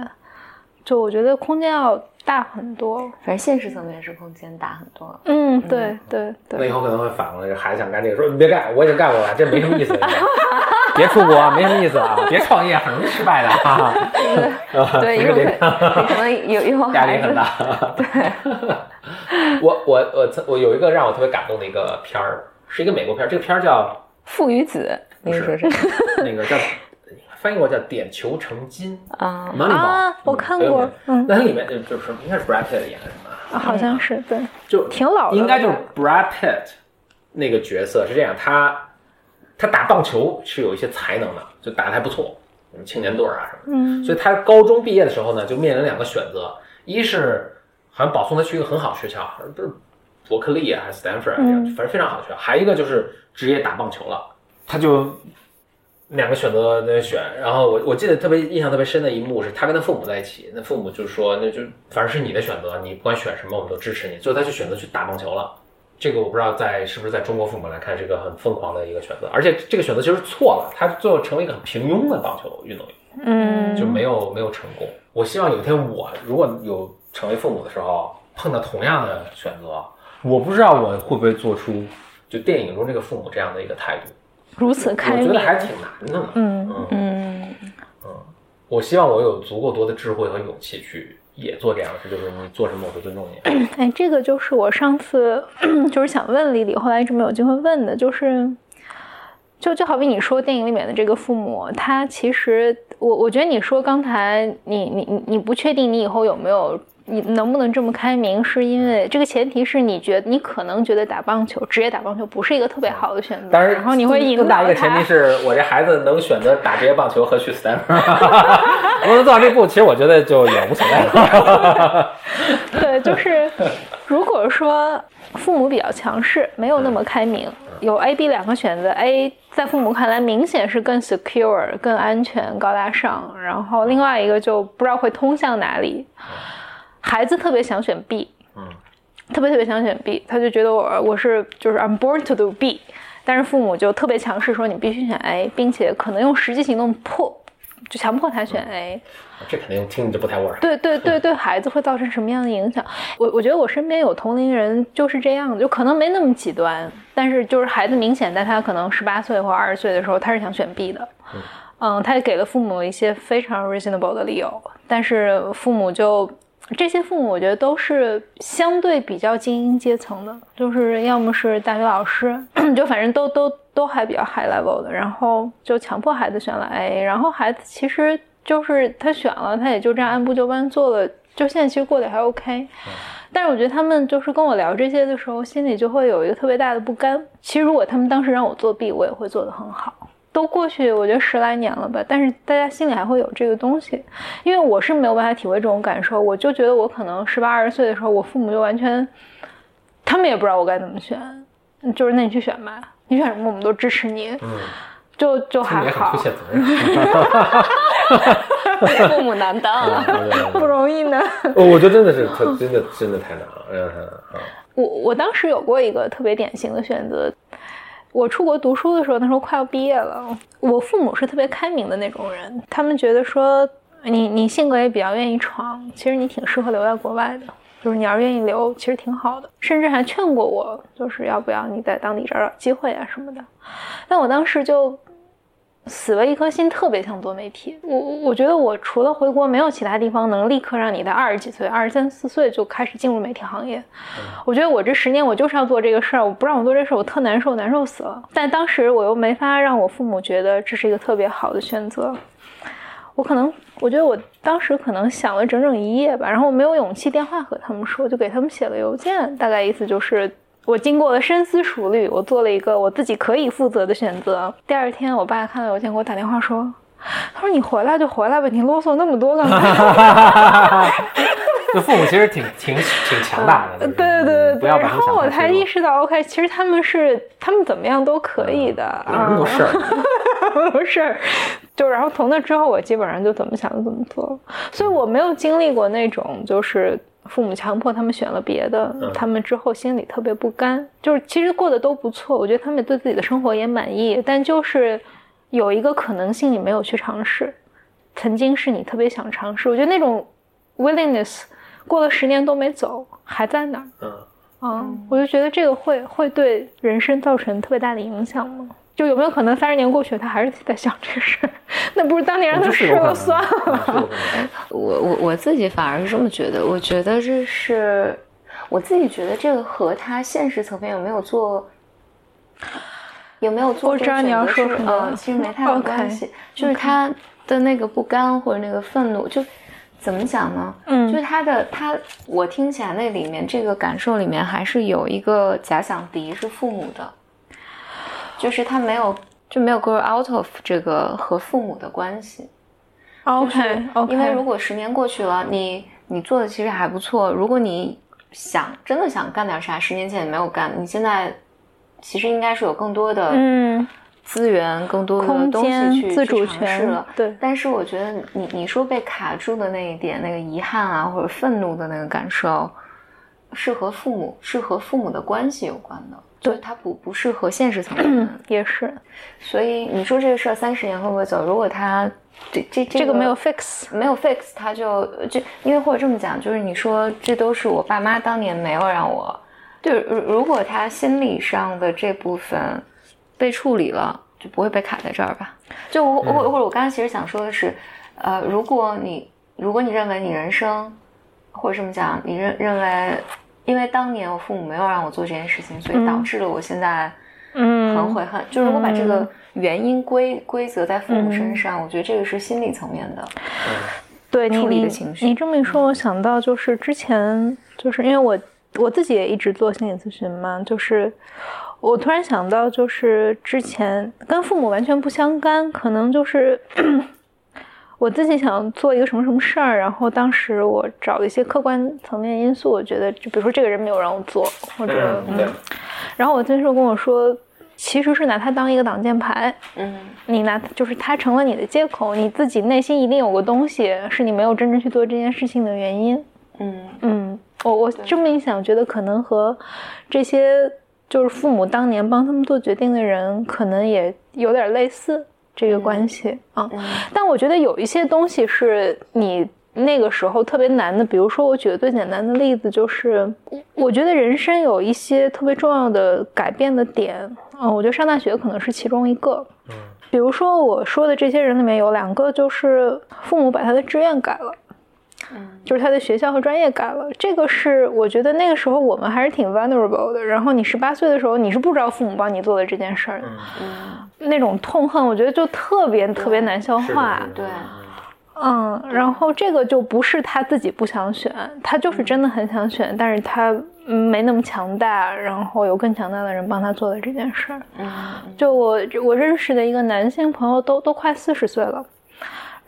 就我觉得空间要大很多。反正现实层面是空间大很多。嗯，对对对那以。后可能会反过来，孩子想干这个，说你别干，我已经干过了，这没什么意思，别出国，没什么意思啊，别创业，很容易失败的啊。对，以后可能有以后 压力很大。对，我我我曾我有一个让我特别感动的一个片儿，是一个美国片儿，这个片儿叫父与子，你说是是那个叫翻译过叫《点球成金。啊》（Moneyball）。啊我看过嗯。那它里面就就是应该是 Brad Pitt 演的什么？好像是对，就挺老的应该就是 Brad Pitt 那个角色是这样，他他打棒球是有一些才能的，就打的还不错，什么青年队儿啊什么的。嗯。所以他高中毕业的时候呢，就面临两个选择，一是好像保送他去一个很好的学校，不是伯克利啊还是斯坦福啊，嗯。反正非常好的学校，还一个就是职业打棒球了，他就两个选择在选，然后我我记得特别印象特别深的一幕是他跟他父母在一起，那父母就说那就反正是你的选择，你不管选什么我们都支持你，最后他就选择去打棒球了。这个我不知道在是不是在中国父母来看是个很疯狂的一个选择，而且这个选择其实错了，他最后成为一个很平庸的棒球运动员。嗯，就没有没有成功。我希望有一天我如果有成为父母的时候，碰到同样的选择，我不知道我会不会做出就电影中这个父母这样的一个态度。如此开明我觉得，还挺难的嘛。嗯嗯嗯，我希望我有足够多的智慧和勇气去也做这样的事，就是你做什么我都尊重你。哎，这个就是我上次 就是想问丽丽，后来一直没有机会问的，就是，就就好比你说电影里面的这个父母，他其实我我觉得你说刚才你你你你不确定你以后有没有你能不能这么开明，是因为这个前提是你觉得你可能觉得打棒球职业打棒球不是一个特别好的选择，当然，然后你会引更大导一个前提。是我这孩子能选择打职业棒球和去 Stanford，能做到这步，其实我觉得就也无所谓了。对，就是如果说父母比较强势，没有那么开明，有 A、B 两个选择，A 在父母看来明显是更 secure、更安全、高大上，然后另外一个就不知道会通向哪里。孩子特别想选 B，嗯，特别特别想选 B，他就觉得我我是就是 I'm born to do B，但是父母就特别强势说你必须选 A，并且可能用实际行动迫就强迫他选 A。这肯定听着不太味儿。对对对对，孩子会造成什么样的影响？我我觉得我身边有同龄人就是这样的，就可能没那么极端，但是就是孩子明显在他可能十八岁或二十岁的时候，他是想选 B 的，嗯，他也给了父母一些非常 reasonable 的理由，但是父母就这些父母，我觉得都是相对比较精英阶层的，就是要么是大学老师，就反正都都都还比较 high level 的，然后就强迫孩子选了 A，然后孩子其实就是他选了，他也就这样按部就班做了，就现在其实过得还 OK。但是我觉得他们就是跟我聊这些的时候，心里就会有一个特别大的不甘。其实如果他们当时让我作弊，我也会做得很好。都过去，我觉得十来年了吧，但是大家心里还会有这个东西，因为我是没有办法体会这种感受。我就觉得我可能十八二十岁的时候，我父母就完全，他们也不知道我该怎么选，就是那你去选吧，你选什么我们都支持你，嗯，就就还好。父母难当啊。不容易呢。哦，我觉得真的是特，真的真的太难了，真的太难了。啊我我当时有过一个特别典型的选择，我出国读书的时候，那时候快要毕业了，我父母是特别开明的那种人，他们觉得说你你性格也比较愿意闯，其实你挺适合留在国外的。就是你要愿意留，其实挺好的，甚至还劝过我，就是要不要你在当地找找机会啊什么的。但我当时就死了一颗心，特别想做媒体。我我觉得我除了回国，没有其他地方能立刻让你在二十几岁、二十三四岁就开始进入媒体行业。我觉得我这十年我就是要做这个事儿，我不让我做这事儿，我特难受，难受死了。但当时我又没法让我父母觉得这是一个特别好的选择。我可能，我觉得我当时可能想了整整一夜吧，然后我没有勇气电话和他们说，就给他们写了邮件，大概意思就是我经过了深思熟虑，我做了一个我自己可以负责的选择。第二天，我爸看到邮件给我打电话说，他说你回来就回来吧，你啰嗦那么多干嘛？就父母其实挺挺挺强大的，对对对然后我才意识到，OK，其实他们是他们怎么样都可以的哪有那么多事儿？儿，不是，就然后从那之后，我基本上就怎么想就怎么做了，所以我没有经历过那种就是父母强迫他们选了别的，嗯他们之后心里特别不甘，就是其实过得都不错，我觉得他们对自己的生活也满意，但就是有一个可能性你没有去尝试，曾经是你特别想尝试，我觉得那种 willingness 过了十年都没走，还在那儿。嗯，嗯，我就觉得这个会会对人生造成特别大的影响吗？就有没有可能三十年过去，他还是在想这个事儿？那不如当年让他试这是有可能了算了。我我我自己反而是这么觉得，我觉得这是我自己觉得这个和他现实层面有没有做。有没有做这个我知道你要说什么呃，其实没 太大关系就是他的那个不甘或者那个愤怒，就怎么讲呢？嗯就是他的他，我听起来那里面这个感受里面还是有一个假想敌是父母的，就是他没有就没有 grow out of 这个和父母的关系。OK OK，因为如果十年过去了，你你做的其实还不错，如果你想真的想干点啥，十年前也没有干，你现在其实应该是有更多的嗯资源、更多的空东西间去自主权了。对但是我觉得你你说被卡住的那一点，那个遗憾啊，或者愤怒的那个感受，是和父母是和父母的关系有关的，对就是它不不适合现实层面的。也是所以你说这个事儿三十年会不会走？如果他这这这这个没有 fix，没有 fix，他就这因为或者这么讲，就是你说这都是我爸妈当年没有让我，就是如如果他心理上的这部分被处理了，就不会被卡在这儿吧？就我或或者我刚才其实想说的是，呃，如果你如果你认为你人生或者这么讲，你认认为因为当年我父母没有让我做这件事情，所以导致了我现在。嗯，很悔恨。就是我把这个原因归归责在父母身上，我觉得这个是心理层面的。对你处理的你情绪你这么一说，我想到就是之前就是因为我我自己也一直做心理咨询嘛，就是我突然想到，就是之前跟父母完全不相干，可能就是我自己想做一个什么什么事儿，然后当时我找了一些客观层面因素，我觉得就比如说这个人没有让我做，或者嗯，对，然后我那时跟我说，其实是拿他当一个挡箭牌，嗯。你拿就是他成了你的借口，你自己内心一定有个东西是你没有真正去做这件事情的原因。嗯。嗯，我我这么一想，觉得可能和这些就是父母当年帮他们做决定的人，可能也有点类似这个关系、啊。嗯但我觉得有一些东西是你那个时候特别难的，比如说，我举个最简单的例子，就是我觉得人生有一些特别重要的改变的点，嗯，我觉得上大学可能是其中一个。嗯比如说我说的这些人里面有两个，就是父母把他的志愿改了。嗯。就是他的学校和专业改了，这个是我觉得那个时候我们还是挺 vulnerable 的。然后你十八岁的时候，你是不知道父母帮你做的这件事儿的，那种痛恨，我觉得就特别特别难消化。对。嗯，然后这个就不是他自己不想选，他就是真的很想选，但是他嗯没那么强大，然后有更强大的人帮他做的这件事儿。嗯。就我我认识的一个男性朋友都都快四十岁了，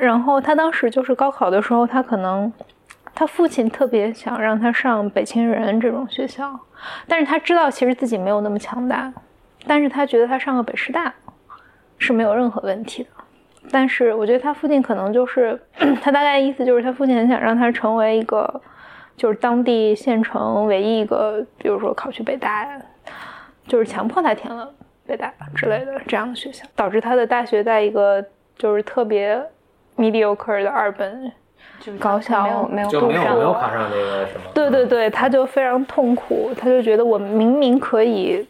然后他当时就是高考的时候，他可能他父亲特别想让他上北清人这种学校，但是他知道其实自己没有那么强大，但是他觉得他上个北师大是没有任何问题的。但是我觉得他父亲可能就是 他大概意思就是他父亲很想让他成为一个就是当地县城唯一一个，比如说考去北大，就是强迫他填了北大之类的这样的学校，导致他的大学在一个就是特别 mediocre 的二本。就是高校没有没有就没有够上没有考上那个什么，对对对，他就非常痛苦，他就觉得我明明可以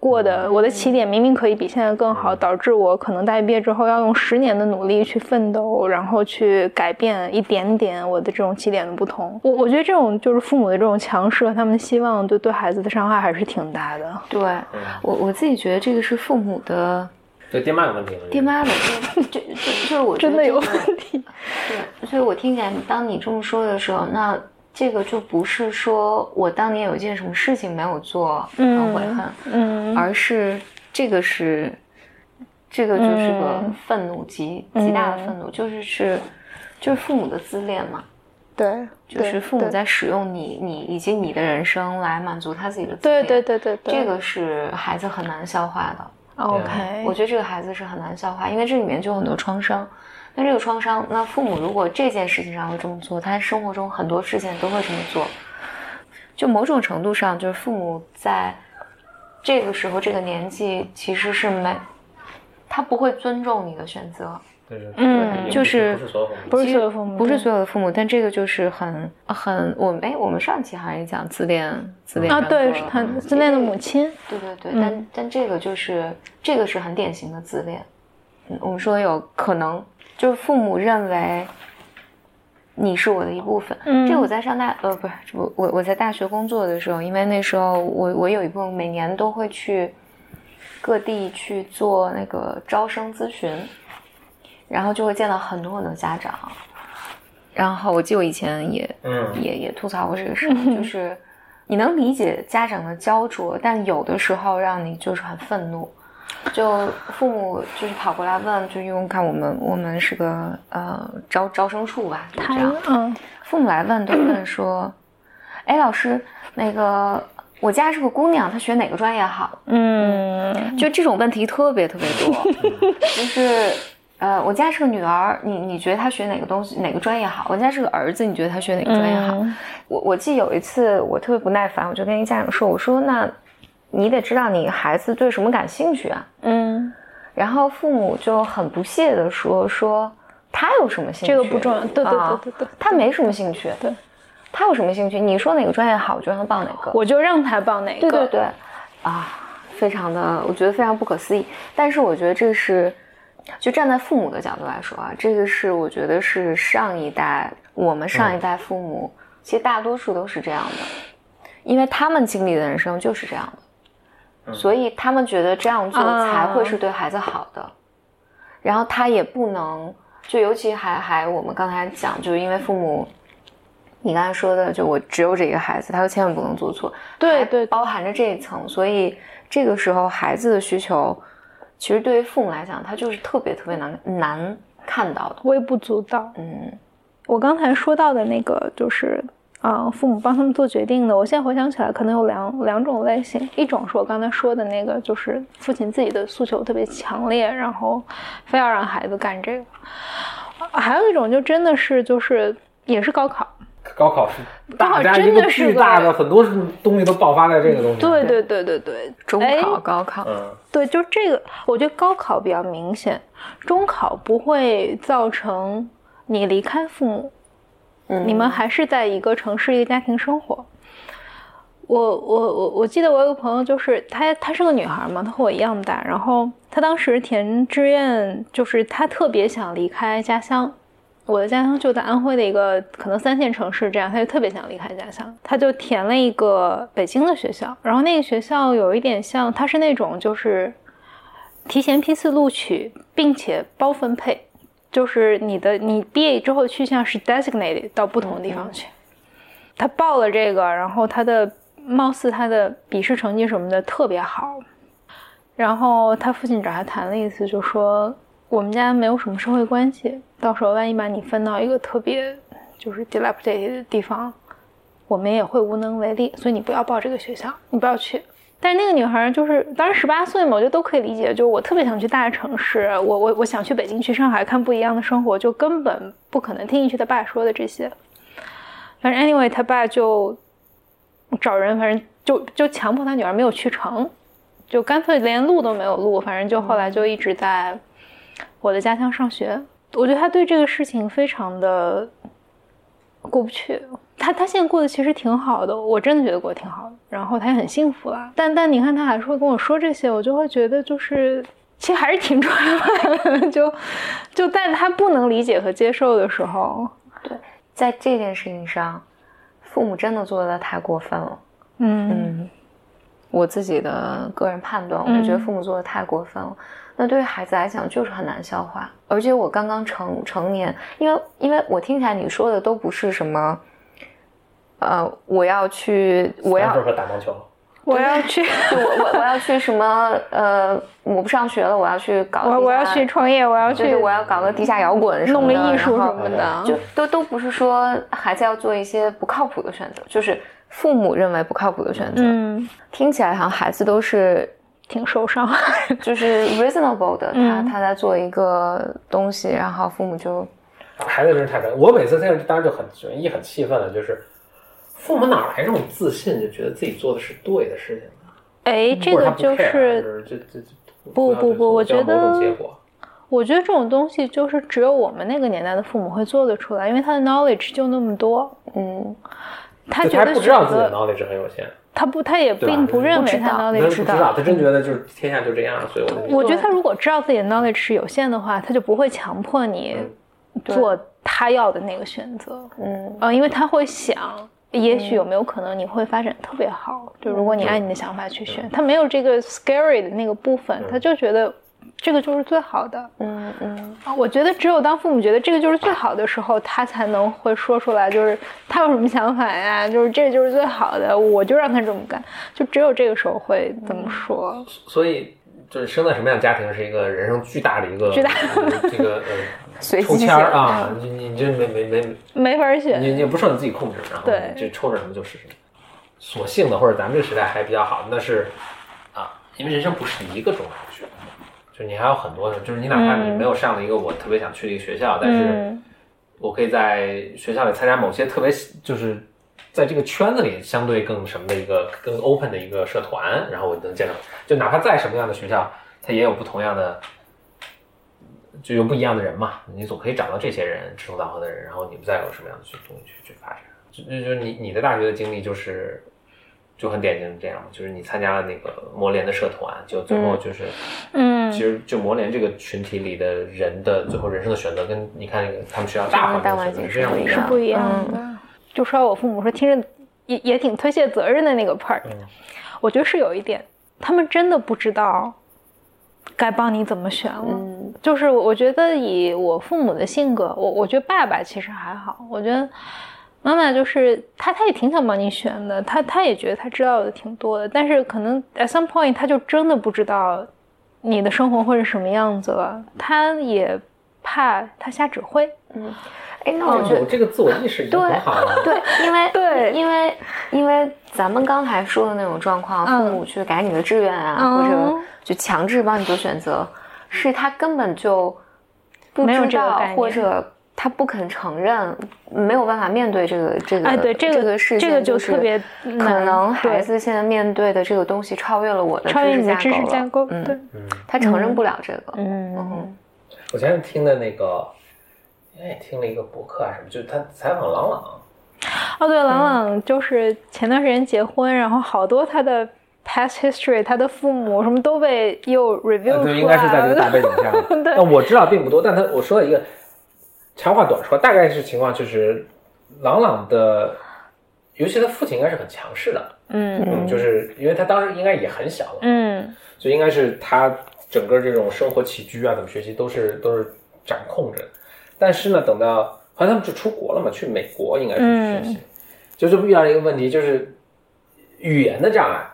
过的，我的起点明明可以比现在更好，导致我可能大学毕业之后要用十年的努力去奋斗，然后去改变一点点我的这种起点的不同。我我觉得这种就是父母的这种强势和他们的希望，对对孩子的伤害还是挺大的。对嗯我我自己觉得这个是父母的对爹妈有问题了，爹妈的，就就就就是我真的有问题。对，所以我听起来，当你这么说的时候，那这个就不是说我当年有一件什么事情没有做，很悔恨，嗯而是这个是，这个就是个嗯愤怒极、极大的愤怒，就是是就是父母的自恋嘛，对，就是父母对在使用你你以及你的人生来满足他自己的自对恋，对对对对，这个是孩子很难消化的。OK，我觉得这个孩子是很难消化，因为这里面就有很多创伤。那这个创伤，那父母如果这件事情上会这么做，他生活中很多事情都会这么做。就某种程度上，就是父母在这个时候、这个年纪，其实是没，他不会尊重你的选择。对对，嗯就是不是所有父母不是所有父母不是所有的父母，但这个就是很很，我们哎，我们上期好像也讲自恋，自恋啊，对，他自恋的母亲。对对对，嗯但但这个就是这个是很典型的自恋。嗯，我们说有可能就是父母认为你是我的一部分。嗯这个我在上大呃不是我我我在大学工作的时候，因为那时候我我有一部分每年都会去各地去做那个招生咨询，然后就会见到很多很多家长。然后我记得我以前也嗯也也吐槽过这个事儿，就是你能理解家长的焦灼，但有的时候让你就是很愤怒。就父母就是跑过来问，就因为看我们我们是个呃招招生处吧，就这样。嗯父母来问都问说，哎，老师，那个我家是个姑娘，她学哪个专业好？嗯，就这种问题特别特别多，就是呃，我家是个女儿，你你觉得她学哪个东西哪个专业好？我家是个儿子，你觉得他学哪个专业好？嗯我我记得有一次我特别不耐烦，我就跟一家长说，我说那你得知道你孩子对什么感兴趣啊。嗯，然后父母就很不屑的说说他有什么兴趣？这个不重要，对对对对，他没什么兴趣。对，他有什么兴趣？你说哪个专业好，我就让他报哪个。我就让他报哪个，对对对，啊，非常的，我觉得非常不可思议。但是我觉得这是，就站在父母的角度来说啊，这个是我觉得是上一代我们上一代父母，其实大多数都是这样的，因为他们经历的人生就是这样的，所以他们觉得这样做啊才会是对孩子好的。然后他也不能，就尤其还还我们刚才讲，就是因为父母。你刚才说的，就我只有这一个孩子，他又千万不能做错，对对包含着这一层，所以这个时候孩子的需求，其实对于父母来讲，他就是特别特别难难看到的。微不足道。嗯我刚才说到的那个就是，啊、父母帮他们做决定的。我现在回想起来，可能有两两种类型，一种是我刚才说的那个，就是父亲自己的诉求特别强烈，然后非要让孩子干这个；还有一种就真的是就是也是高考，高考是高考大家一个真的是个巨大的很多东西都爆发在这个东西上。对对对对对，中哎考、高考，嗯，对，就这个，我觉得高考比较明显，中考不会造成你离开父母，嗯你们还是在一个城市一个家庭生活。我我我我记得我有个朋友，就是她她是个女孩嘛，她和我一样大，然后她当时填志愿，就是她特别想离开家乡。我的家乡就在安徽的一个可能三线城市，这样他就特别想离开家乡，他就填了一个北京的学校，然后那个学校有一点像，它是那种就是提前批次录取，并且包分配，就是你的你毕业之后去向是 designated 到不同的地方去。他报了这个，然后他的貌似他的笔试成绩什么的特别好，然后他父亲找他谈了一次，就说我们家没有什么社会关系，到时候万一把你分到一个特别就是 dilapidated 的地方，我们也会无能为力，所以你不要报这个学校，你不要去。但是那个女孩就是当时十八岁嘛，我觉得都可以理解。就我特别想去大城市，我我我想去北京、去上海看不一样的生活，就根本不可能听进去他爸说的这些。反正 anyway，他爸就找人，反正就就强迫他女儿没有去成，就干脆连录都没有录，反正就后来就一直在我的家乡上学。我觉得他对这个事情非常的过不去。他他现在过得其实挺好的，我真的觉得过得挺好的，然后他也很幸福了。但但你看他还是会跟我说这些，我就会觉得就是其实还是挺抓马的，就就在他不能理解和接受的时候，对在这件事情上，父母真的做的太过分了。嗯嗯，我自己的个人判断，我觉得父母做的太过分了。那对于孩子来讲就是很难消化，而且我刚刚成成年，因为因为我听起来你说的都不是什么，呃，我要去，我要打篮球。我要去，我我我要去什么呃，我不上学了，我要去搞，我我要去创业，我要去我要搞个地下摇滚什么弄，个艺术什么的，就都都不是说孩子要做一些不靠谱的选择，就是父母认为不靠谱的选择。嗯，听起来好像孩子都是挺受伤。就是 reasonable 的，他嗯他在做一个东西，然后父母就孩子真是太可怜。我每次现在当时就很一很气愤的，就是父母哪来这种自信，就觉得自己做的是对的事情呢？哎，这个就是就是这这这不不不我觉得。我觉得这种东西就是只有我们那个年代的父母会做得出来，因为他的 knowledge 就那么多，嗯，他觉得他不知道自己的 knowledge 很有限，他不，他也并不认为他 knowledge 知道，他真觉得就是天下就这样，所以我我觉得他如果知道自己的 knowledge 是有限的话，他就不会强迫你做他要的那个选择。嗯。呃，因为他会想，也许有没有可能你会发展特别好，就如果你按你的想法去选，他没有这个 scary 的那个部分，他就觉得这个就是最好的。嗯嗯，啊，我觉得只有当父母觉得这个就是最好的时候，他才能会说出来，就是他有什么想法呀，就是这就是最好的，我就让他这么干，就只有这个时候会这么说。所以就是生在什么样的家庭是一个人生巨大的一个巨大呃这个 随呃抽签儿啊，你你你这没没没没法选。你你不受你自己控制，然后对你这抽着什么就是什么。所幸的，或者咱们这个时代还比较好，那是啊，因为人生不是一个中大学，就你还有很多的，就是你哪怕你嗯没有上了一个我特别想去的一个学校，但是嗯我可以在学校里参加某些特别就是在这个圈子里相对更什么的一个更 open 的一个社团，然后我能见到，就哪怕在什么样的学校，它也有不同样的。就有不一样的人嘛，你总可以找到这些人志同道合的人，然后你们再有什么样的去东西去去发展。就就就你你的大学的经历就是就很典型的这样，就是你参加了那个魔联的社团，就最后就是，嗯其实就魔联这个群体里的人的最后人生的选择，跟你看那个他们学校大环境境是不一样的选择是这样的。不一样的。就说我父母说听着也也挺推卸责任的那个 part，、嗯我觉得是有一点，他们真的不知道该帮你怎么选了。嗯就是我我觉得以我父母的性格，我我觉得爸爸其实还好，我觉得妈妈就是他他也挺想帮你选的，他他也觉得他知道的挺多的，但是可能 at some point 他就真的不知道你的生活会是什么样子了，他也怕他瞎指挥。嗯哎，那我觉得有这个自我意识已经对很好了。对，因为 对因为因为咱们刚才说的那种状况，嗯父母去改你的志愿啊，嗯或者就强制帮你做选择，是他根本就不没有知道这个概，念或者他不肯承认，没有办法面对这个这个哎，对这这个事件，这个就是特别可能孩子现在面对的这个东西超越了我的超越你的知识架构，嗯对，他承认不了这个，嗯嗯我前天听的那个，哎，听了一个博客啊什么，就是他采访郎朗，哦，对，朗嗯朗就是前段时间结婚，然后好多他的 past history，他的父母什么都被又 review 出来了。呃对，应该是在这个大背景下 的。对但我知道并不多，但他我说了一个长话短说，大概是情况就是，朗朗的，尤其他父亲应该是很强势的，嗯。嗯，就是因为他当时应该也很小了，嗯。就应该是他整个这种生活起居啊，怎么学习都是都是掌控着。但是呢，等到好像他们就出国了嘛，去美国应该是去学习，就是遇到一个问题，就是语言的障碍，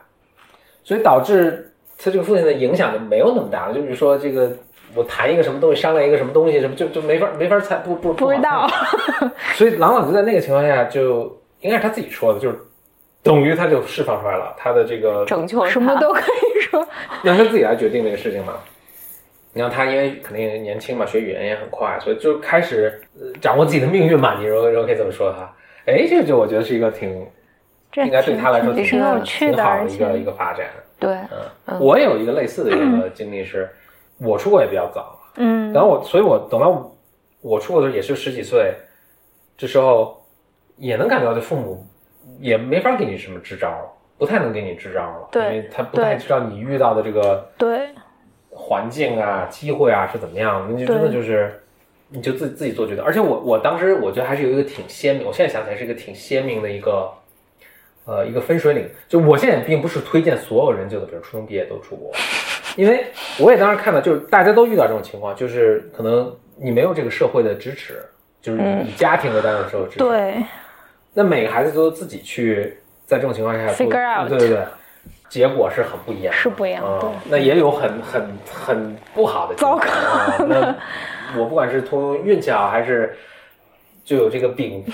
所以导致他这个父亲的影响就没有那么大了。就比如说这个，我谈一个什么东西，商量一个什么东西，什么就就没法没法猜不不不知道。好所以朗朗就在那个情况下，就应该是他自己说的，就是等于他就释放出来了他的这个拯救什么都可以说。让他自己来决定这个事情嘛。你看他因为肯定年轻嘛，学语言也很快，所以就开始、呃掌握自己的命运嘛。你如果如果可以这么说他，哎，这个就我觉得是一个挺这应该对他来说挺挺有趣的，挺好的一个一个发展。对，嗯，我也有一个类似的一个经历是，我出国也比较早，嗯然后我，所以我等到我出国的时候也是十几岁，这时候也能感觉到这父母也没法给你什么支招，不太能给你支招了，对因为他不太知道你遇到的这个对环境啊、机会啊是怎么样的，你就真的就是你就自己自己做决定。而且我我当时我觉得还是有一个挺鲜明，我现在想起来是一个挺鲜明的一个呃一个分水岭。就我现在并不是推荐所有人就比如初中毕业都出国，因为我也当时看到，就是大家都遇到这种情况，就是可能你没有这个社会的支持，就是以以家庭为单位的社会支持。对那每个孩子都自己去在这种情况下 Figure out 对对对，结果是很不一样的，是不一样嗯那也有很很很不好的糟糕啊 那我不管是通过运气好，还是就有这个饼，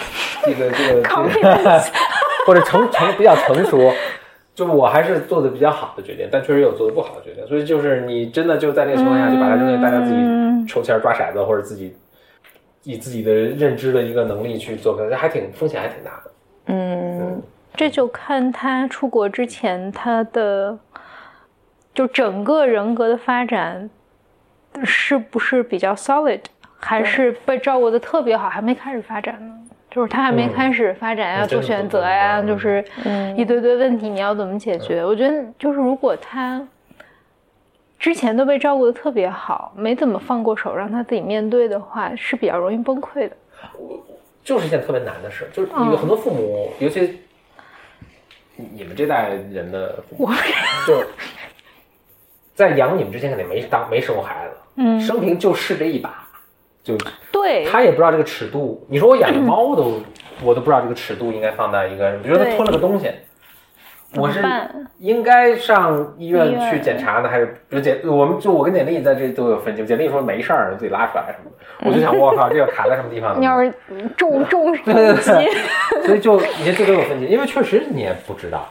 这个这个这个 或者成成比较成熟。就我还是做的比较好的决定，但确实有做的不好的决定，所以就是你真的就在那个情况下就把它扔给大家自己嗯抽签抓骰子，或者自己以自己的认知的一个能力去做，可能还挺风险还挺大的。嗯这就看他出国之前他的就整个人格的发展是不是比较 solid，还是被照顾的特别好，还没开始发展呢？就是他还没嗯。开始发展呀、嗯做选择呀、不就是嗯。一堆堆问题，你要怎么解决？我觉得就是如果他之前都被照顾的特别好，没怎么放过手，让他自己面对的话，是比较容易崩溃的。就是一件特别难的事，就是嗯。有很多父母，尤其你你们这代人的父母，就在养你们之前肯定没当没生过孩子，嗯，生平就试这一把，就对，他也不知道这个尺度。你说我养个猫都，我都不知道这个尺度应该放在一个，比如说他吞了个东西，我是应该上医医院院去检查呢，还是比如简我们就我跟简历在这都有分歧。简历说没事儿，自己拉出来什么的，我就想我靠，这要卡在什么地方呢？你要是重重 对对重疾，所以就你看这都有分歧，因为确实你也不知道，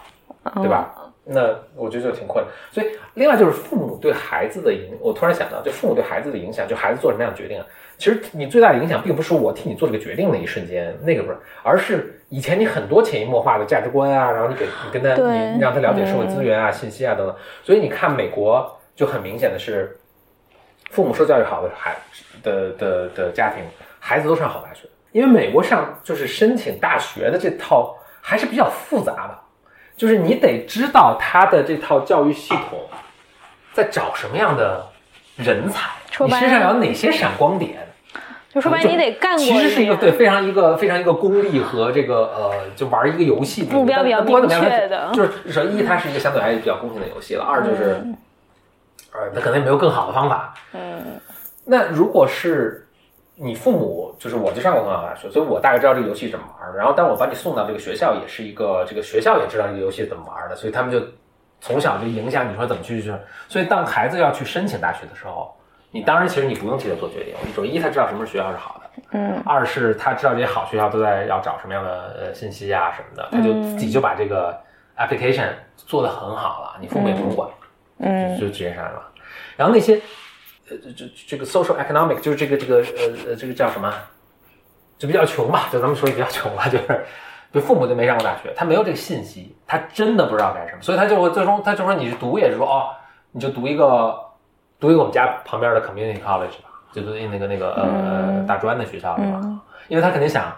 嗯对吧？那我觉得就挺困难。所以另外就是父母对孩子的影，我突然想到，就父母对孩子的影响，就孩子做什么样的决定啊？其实你最大的影响并不是我替你做这个决定的一瞬间，那个不是，而是以前你很多潜移默化的价值观啊，然后你给你跟他你让他了解社会资源啊、信息啊等等。所以你看美国就很明显的是，父母受教育好的孩的的的家庭，孩子都上好大学，因为美国上就是申请大学的这套还是比较复杂的，就是你得知道他的这套教育系统在找什么样的人才，你身上有哪些闪光点。就说白了你得干过其实是一个对非常一个非常一个功利和这个呃，就玩一个游戏的目标比较明确的就是首先一它是一个相对还是比较公平的游戏了，二就是、嗯呃，它可能也没有更好的方法。嗯那如果是你父母，就是我就上过很好大学，所以我大概知道这个游戏怎么玩儿。然后，当我把你送到这个学校，也是一个这个学校也知道这个游戏怎么玩儿的，所以他们就从小就影响你说怎么去去。所以，当孩子要去申请大学的时候，你当然其实你不用替他做决定。一种一他知道什么学校是好的，嗯二是他知道这些好学校都在要找什么样的呃信息啊什么的，他就自己就把这个 application 做得很好了，你父母也不用管。嗯就直接上来了。然后那些呃这这这个 social economic 就是这个这个呃呃这个叫什么，就比较穷吧，就咱们说比较穷吧，就是就父母就没上过大学，他没有这个信息，他真的不知道干什么，所以他就会最终他就说你是读也是说哦，你就读一个读一个我们家旁边的 community college 吧，就读那个那个呃大专的学校是吧？嗯因为他肯定想。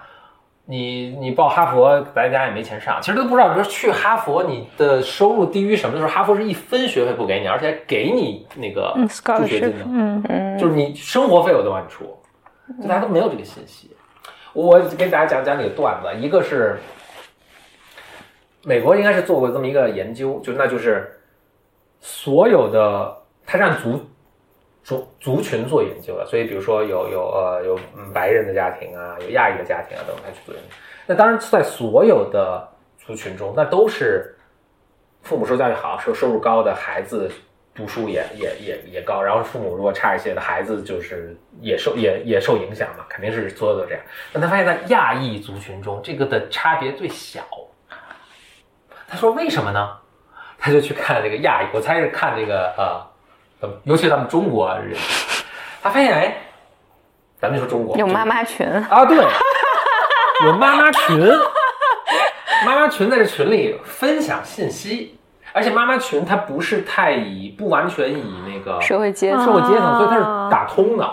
你你报哈佛，咱家也没钱上，其实都不知道。比如说去哈佛，你的收入低于什么的时候，哈佛是一分学费不给你，而且还给你那个嗯助学金的，嗯嗯，就是你生活费我都帮你出，就大家都没有这个信息。我给大家讲讲几个段子，一个是美国应该是做过这么一个研究，就那就是所有的它是按族族群做研究的，所以比如说有有呃有白人的家庭啊，有亚裔的家庭啊等，他去做研究。那当然在所有的族群中，那都是父母受教育好、收收入高的孩子。读书也也也也高，然后父母如果差一些的孩子，就是也受也也受影响嘛，肯定是所有都这样。但他发现，在亚裔族群中，这个的差别最小。他说为什么呢？他就去看这个亚裔，我猜是看这个，呃尤其咱们中国人，他发现哎，咱们就说中国有妈妈群，啊，对，有妈妈群，妈妈群在这群里分享信息，而且妈妈群它不是太以不完全以那个社会阶层，社会阶层，所以它是啊打通的。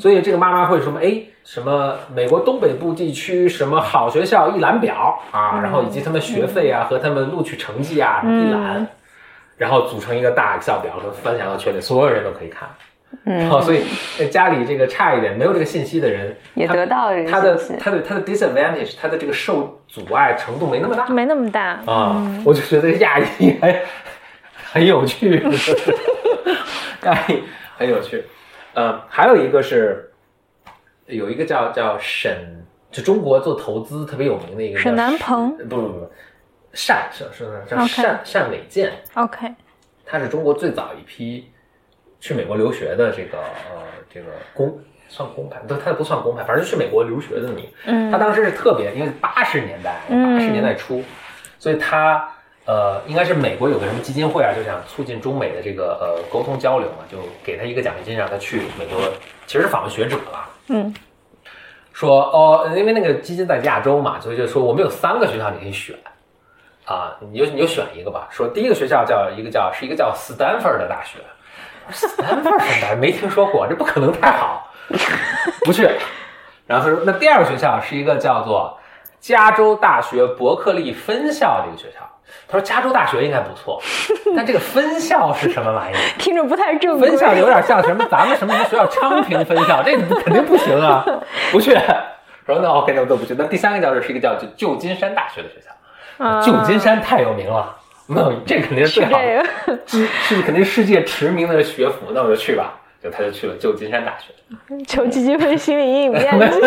所以这个妈妈会什么？哎，什么美国东北部地区什么好学校一览表啊，然后以及他们学费啊和他们录取成绩啊一览，然后组成一个大 Excel 表，说分享到群里，所有人都可以看。然后嗯，所以呃家里这个差一点没有这个信息的人，也得到了他的。他的他的 disadvantage，他的这个受阻碍程度没那么大没那么大啊。我就觉得亚裔还很有趣，亚裔很有趣。呃，还有一个是有一个叫叫沈，就中国做投资特别有名的一个叫沈南鹏不不不，单是是是叫单单伟建，，OK，他是中国最早一批去美国留学的这个呃这个公算公派，都他不算公派，反正就去美国留学的那么一个。嗯。他当时是特别，因为八十年代，嗯。八十年代初，所以他呃应该是美国有个什么基金会啊，就想促进中美的这个呃沟通交流嘛，就给他一个奖学金，让他去美国，其实是访问学者了。嗯。说哦，因为那个基金在亚洲嘛，所以就说我们有三个学校你可以选，啊，你就你就选一个吧。说第一个学校叫一个叫是一个叫斯坦福的大学，斯坦福什么大学没听说过，这不可能太好，不去。然后他说那第二个学校是一个叫做加州大学伯克利分校的一个学校。他说加州大学应该不错，但这个分校是什么玩意儿？听着不太正规。分校有点像什么咱们什么什么学校昌平分校，这个肯定不行啊，不去。说那 OK，那我都不去。那第三个教室是一个叫就旧金山大学的学校，啊旧金山太有名了，那这肯定是是最好的，是是肯定世界驰名的学府，那我就去吧。就他就去了旧金山大学。求基金分心理阴影面积。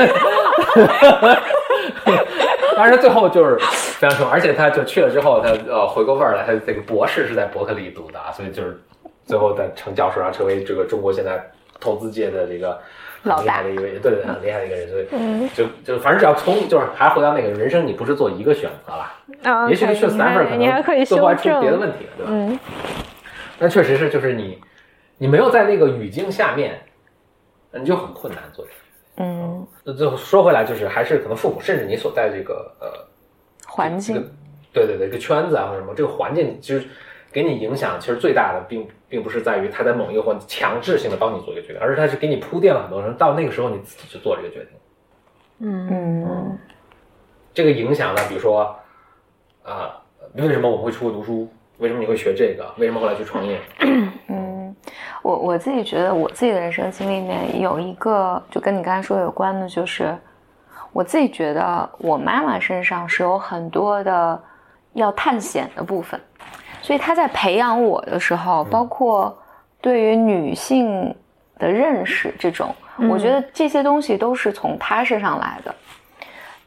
当然最后就是非常成功，而且他就去了之后，他呃回过味儿来，他这个博士是在伯克利读的啊，所以就是最后在成教授，然后成为这个中国现在投资界的这个很 老大。厉害的一位，对对，很厉害的一个人，所以 就就反正只要从就是还是回到那个人生，你不是做一个选择了，啊，也许去了斯坦福可能最后还出别的问题了，对吧？嗯，那确实是，就是你你没有在那个语境下面，你就很困难做这个。嗯，那最后说回来，就是还是可能父母，甚至你所在这个呃环境。这个，对对对，一个圈子啊或者什么，这个环境其实给你影响，其实最大的并并不是在于他在某一个环强制性的帮你做一个决定，而是他是给你铺垫了很多人，到那个时候你自己去做这个决定。嗯这个影响呢，比如说啊、为什么我们会出国读书？为什么你会学这个？为什么后来去创业？嗯，我我自己觉得我自己的人生经历里面有一个，就跟你刚才说有关的，就是我自己觉得我妈妈身上是有很多的要探险的部分，所以他在培养我的时候，包括对于女性的认识这种，我觉得这些东西都是从他身上来的。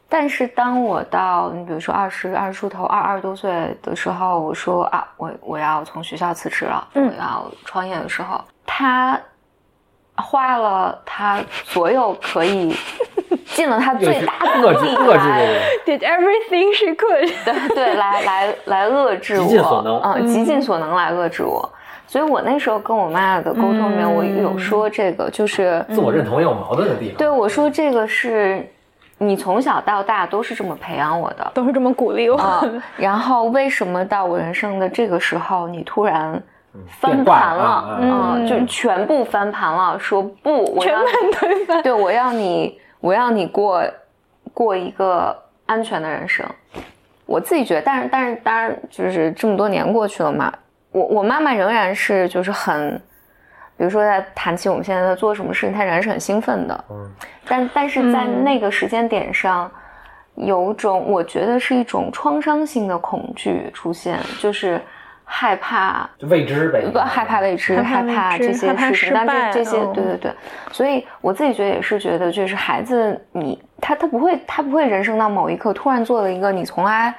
但是当我到你比如说二十二十出头、二二十多岁的时候，我说啊，我我要从学校辞职了，嗯。我要创业的时候，他花了他所有可以尽了他最大的遏制力遏制这来个。Did everything she could。对对，来来来遏制我，极尽所能嗯，极尽所能来遏制我。所以我那时候跟我妈的沟通里面，我有说这个，就是自我认同也有矛盾的地方。对我说这个是你从小到大都是这么培养我的，都是这么鼓励我。啊，然后为什么到我人生的这个时候，你突然翻盘了？啊嗯，嗯就全部翻盘了，说不，我要全盘推翻。对我要你，我要你过过一个安全的人生。我自己觉得，但是但是当然，就是这么多年过去了嘛，我我妈妈仍然是就是很，比如说在谈起我们现在在做什么事情，她仍然是很兴奋的。嗯，但但是在嗯那个时间点上，有种我觉得是一种创伤性的恐惧出现，就是害怕就未知呗。不害怕未知，害怕这些事情，但这这些，嗯对对对，所以我自己觉得也是觉得，就是孩子你他他不会他不会人生到某一刻突然做了一个你从来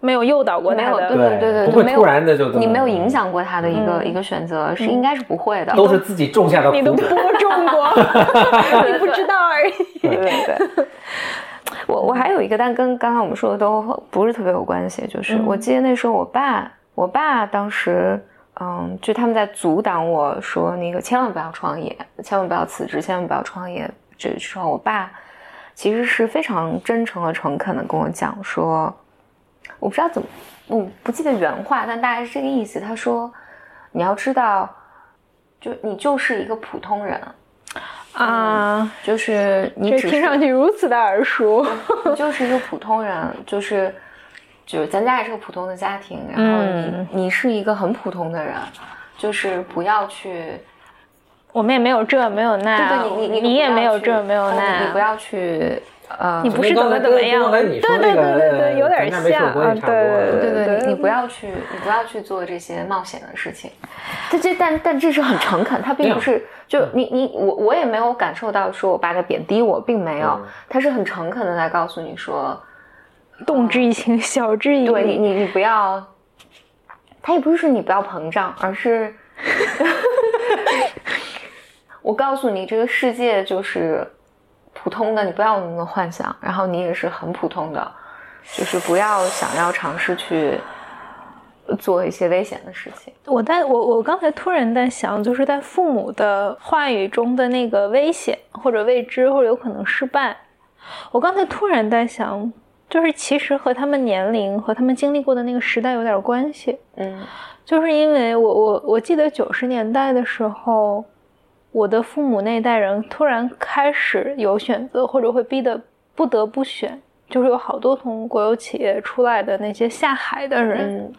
没有诱导过没有他的，对对对不会没有突然的就你没有影响过他的一个、嗯一个选择，是应该是不会的。都是自己种下的你都苦播种。过，你不知道而已。对对对。我我还有一个，但跟刚才我们说的都不是特别有关系，就是嗯我记得那时候我爸，我爸当时，嗯，就他们在阻挡我说那个千万不要创业，千万不要辞职，千万不要创业。这时候我爸其实是非常真诚和诚恳的跟我讲说，我不知道怎么，我不记得原话，但大概是这个意思。他说，你要知道，就你就是一个普通人，啊，就是你听上去如此的耳熟。你就是一个普通人，就是就是咱家也是个普通的家庭，然后你、嗯你是一个很普通的人，就是不要去，我们也没有这没有那，对对，你你你也没有这没有嗯那，你不要去呃，你不是怎么怎么样对对对对对有点像对对对，对你你不要去，你不要去做这些冒险的事情。这这，但但这是很诚恳，他并不是就你你我我也没有感受到说我爸在贬低我，并没有嗯，他是很诚恳的在告诉你说，动之以情，晓之以对你理。你你不要，他也不是说你不要膨胀，而是 我告诉你，这个世界就是普通的，你不要有那么多幻想，然后你也是很普通的，就是不要想要尝试去做一些危险的事情。我在我我刚才突然在想，就是在父母的话语中的那个危险或者未知或者有可能失败，我刚才突然在想，就是其实和他们年龄和他们经历过的那个时代有点关系。嗯。就是因为我我我记得九十年代的时候，我的父母那代人突然开始有选择，或者会逼得不得不选，就是有好多从国有企业出来的那些下海的人，嗯，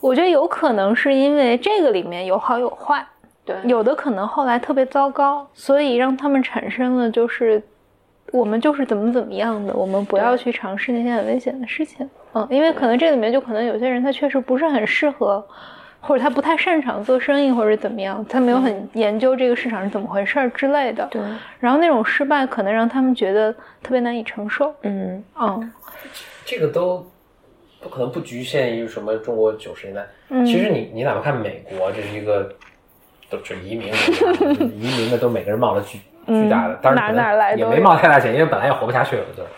我觉得有可能是因为这个里面有好有坏，对，有的可能后来特别糟糕，所以让他们产生了就是我们就是怎么怎么样的，我们不要去尝试那些很危险的事情。嗯，因为可能这里面就可能有些人他确实不是很适合或者他不太擅长做生意，或者怎么样，他没有很研究这个市场是怎么回事儿之类的。对，然后那种失败可能让他们觉得特别难以承受。嗯嗯这个都不可能不局限于什么中国九十年代。嗯，其实你你哪怕看美国，这是一个都是移民国家，移民的都每个人冒了巨巨大的，当然也没冒太大险，因为本来也活不下去了，就是，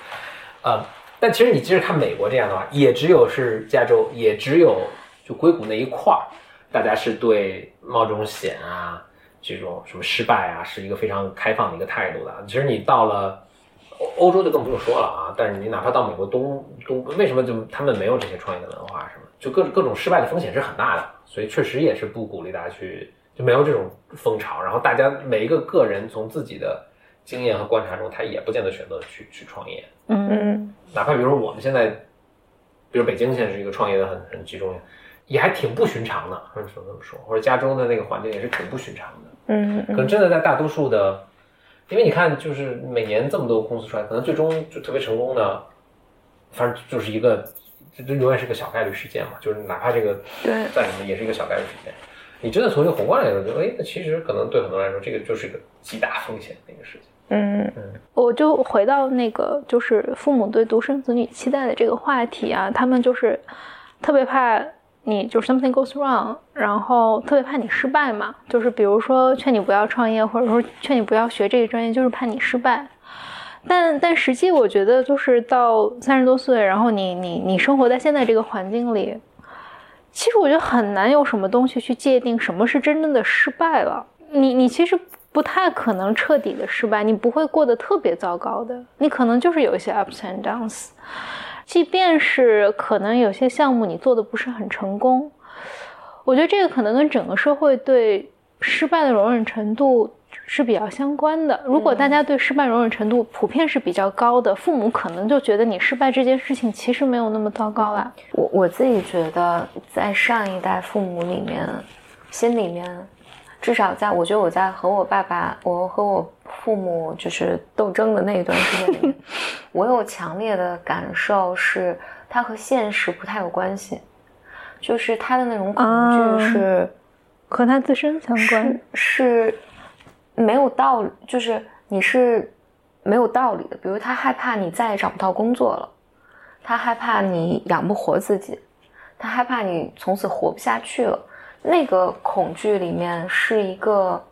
呃，但其实你即使看美国这样的话，也只有是加州，也只有就硅谷那一块儿，大家是对冒这种险啊，这种什么失败啊，是一个非常开放的一个态度的。其实你到了。欧欧洲就更不用说了啊！但是你哪怕到美国东东，为什么就他们没有这些创业的文化什么？就各各种失败的风险是很大的，所以确实也是不鼓励大家去，就没有这种风潮。然后大家每一个个人从自己的经验和观察中，他也不见得选择去去创业。嗯嗯哪怕比如说我们现在，比如北京现在是一个创业的很很集中，也还挺不寻常的，或者说这么说，或者加州的那个环境也是挺不寻常的。嗯可能真的在大多数的，因为你看，就是每年这么多公司出来，可能最终就特别成功的，反正就是一个，这这永远是个小概率事件嘛。就是哪怕这个对再什么，也是一个小概率事件。你真的从一个宏观来说，就哎，那其实可能对很多人来说，这个就是一个极大风险的一个事情。嗯我就回到那个，就是父母对独生子女期待的这个话题啊，他们就是特别怕你就是 something goes wrong，然后特别怕你失败嘛，就是比如说劝你不要创业，或者说劝你不要学这个专业，就是怕你失败。但但实际我觉得就是到三十多岁，然后你你你生活在现在这个环境里，其实我觉得很难有什么东西去界定什么是真正的失败了。你你其实不太可能彻底的失败，你不会过得特别糟糕的，你可能就是有一些 ups and downs。即便是可能有些项目你做的不是很成功，我觉得这个可能跟整个社会对失败的容忍程度是比较相关的。如果大家对失败容忍程度普遍是比较高的，父母可能就觉得你失败这件事情其实没有那么糟糕啦。我我自己觉得，在上一代父母里面，心里面，至少在我觉得我在和我爸爸，我和我父母就是斗争的那一段时间里面，我有强烈的感受是，它和现实不太有关系，就是他的那种恐啊惧是。和他自身相关是，是没有道理，就是你是没有道理的。比如他害怕你再也找不到工作了，他害怕你养不活自己，他害怕你从此活不下去了。那个恐惧里面是一个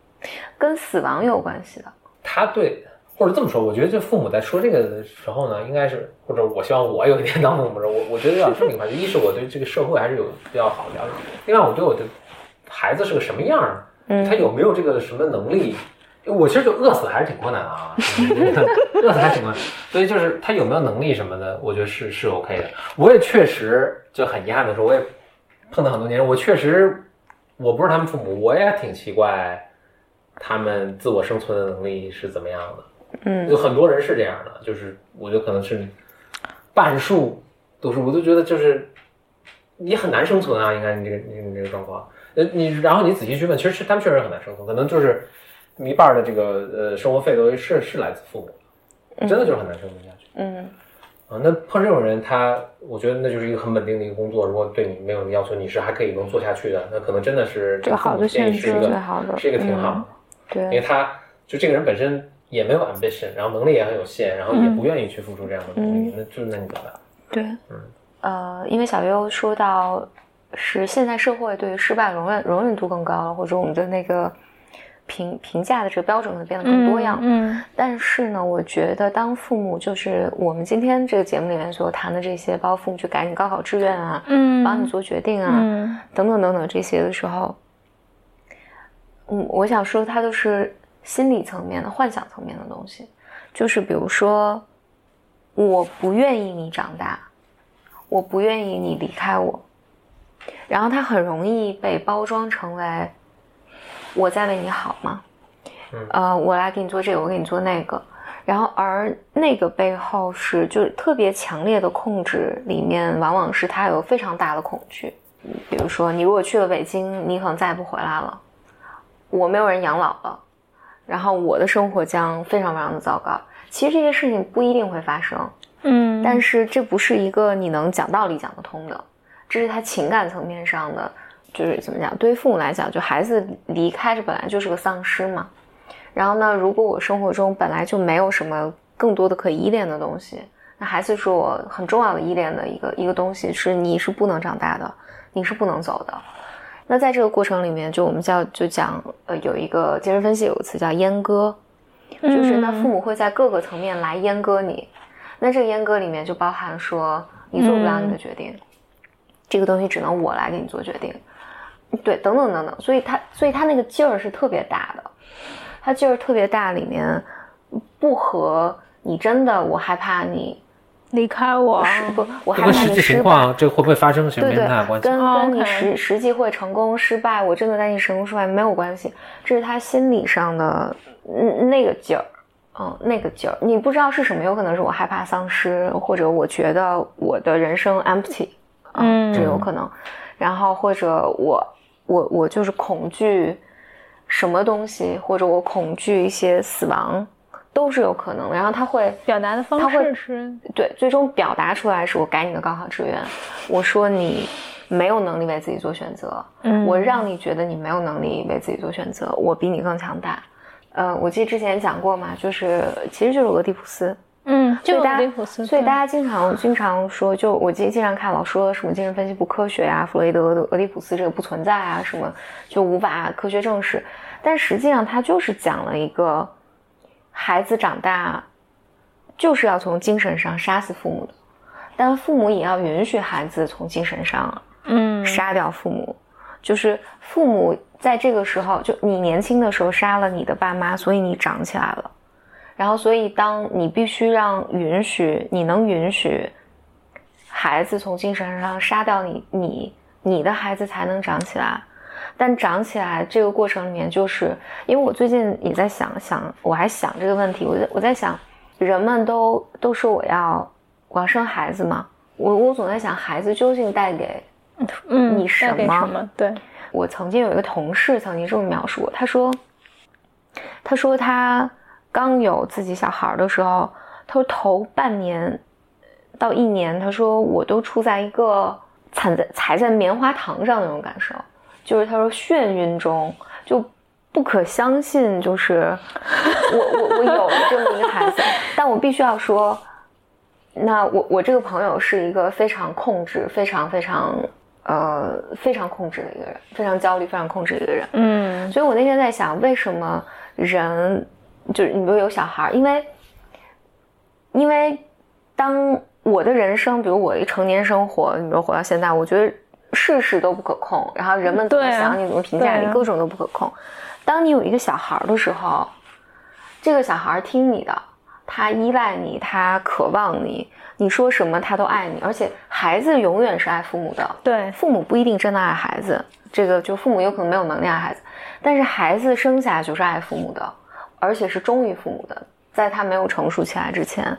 跟死亡有关系的。他对，或者这么说，我觉得这父母在说这个的时候呢，应该是，或者我希望我有一天当父母的时候，我我觉得要有这么一个环境：一是我对这个社会还是有比较好的了解；另外，我对我的孩子是个什么样儿，嗯他有没有这个什么能力。我其实就饿死还是挺困难的啊，饿死还挺困难，所以就是他有没有能力什么的，我觉得是是 OK 的。我也确实就很遗憾的说，我也碰到很多年，我确实我不是他们父母，我也挺奇怪他们自我生存的能力是怎么样的。嗯有很多人是这样的，就是我觉得可能是半数都是，我都觉得就是你很难生存啊，应该你这个你你这个状况，呃，你然后你仔细去问，其实是他们确实很难生存，可能就是一半的这个呃生活费都是是来自父母，真的就是很难生存下去。嗯啊，那碰这种人，他我觉得那就是一个很稳定的一个工作。如果对你没有什么要求，你是还可以能做下去的，那可能真的是这个好的选择建议是一个最好的是一个挺好的，因为，他就这个人本身也没有 ambition，然后能力也很有限，然后也不愿意去付出这样的努力，那就是那你怎么办？对，呃，因为小优说到是现在社会对于失败容忍容忍度更高了，或者我们的那个评评价的这个标准会变得更多样。嗯但是呢，我觉得当父母就是我们今天这个节目里面所谈的这些，包括父母去改你高考志愿啊，嗯，帮你做决定啊，嗯。等等等等这些的时候，嗯，我想说它都是心理层面的、幻想层面的东西，就是比如说，我不愿意你长大，我不愿意你离开我，然后它很容易被包装成为我在为你好吗？嗯呃，我来给你做这个，我给你做那个，然后而那个背后是就是特别强烈的控制，里面往往是他有非常大的恐惧。比如说，你如果去了北京，你可能再也不回来了，我没有人养老了，然后我的生活将非常非常的糟糕。其实这些事情不一定会发生，嗯，但是这不是一个你能讲道理讲得通的，这是他情感层面上的就是怎么讲？对于父母来讲，就孩子离开这本来就是个丧失嘛。然后呢，如果我生活中本来就没有什么更多的可依恋的东西，那孩子是我很重要的依恋的一个一个东西，是你是不能长大的，你是不能走的。那在这个过程里面，就我们叫就讲，呃，有一个精神分析有个词叫阉割，就是那父母会在各个层面来阉割你。那这个阉割里面就包含说，你做不了你的决定，这个东西只能我来给你做决定，对，等等等等。所以他，所以他那个劲儿是特别大的，他劲儿特别大，里面不和你真的，我害怕你离开我，不，我害怕你失败。情况，这个会不会发生，对对没太大，关系。跟哦跟你实实际会成功失败，我真的担心成功失败没有关系，这是他心理上的嗯那个劲儿，嗯那个劲儿，你不知道是什么，有可能是我害怕丧失，或者我觉得我的人生 empty，嗯这有可能，然后或者我我我就是恐惧什么东西，或者我恐惧一些死亡，都是有可能的，然后他会表达的方他会式是对，最终表达出来是我改你的高考志愿，我说你没有能力为自己做选择，嗯。我让你觉得你没有能力为自己做选择，我比你更强大。呃，我记得之前讲过嘛，就是其实就是俄狄浦斯，嗯，就大家所以大家经常经常说，就我经经常看老说什么精神分析不科学呀、弗洛伊德、俄俄狄浦斯这个不存在啊，什么就无法科学证实。但实际上，他就是讲了一个孩子长大就是要从精神上杀死父母的，但父母也要允许孩子从精神上嗯杀掉父母，就是父母在这个时候，就你年轻的时候杀了你的爸妈，所以你长起来了。然后，所以当你必须让允许，你能允许孩子从精神上杀掉你，你你的孩子才能长起来。但长起来这个过程里面，就是因为我最近也在想想，我还想这个问题，我在我在想，人们都都说我要我要生孩子嘛，我我总在想，孩子究竟带给嗯，你什么什么？对，我曾经有一个同事曾经这么描述我，他说，他说他刚有自己小孩的时候，他说头半年到一年，他说我都处在一个踩在踩在棉花糖上那种感受，就是他说眩晕中，就不可相信，就是 我我我有了这么一个孩子，但我必须要说，那我我这个朋友是一个非常控制、非常非常呃非常控制的一个人，非常焦虑、非常控制的一个人。嗯所以我那天在想，为什么人就是你比如有小孩儿，因为因为当我的人生，比如我一成年生活，你比如活到现在，我觉得事事都不可控，然后人们怎么想你，怎么评价你，各种都不可控。当你有一个小孩儿的时候，这个小孩儿听你的，他依赖你，他渴望你，你说什么他都爱你，而且孩子永远是爱父母的。对，父母不一定真的爱孩子，这个就父母有可能没有能力爱孩子，但是孩子生下来就是爱父母的，而且是忠于父母的，在他没有成熟起来之前，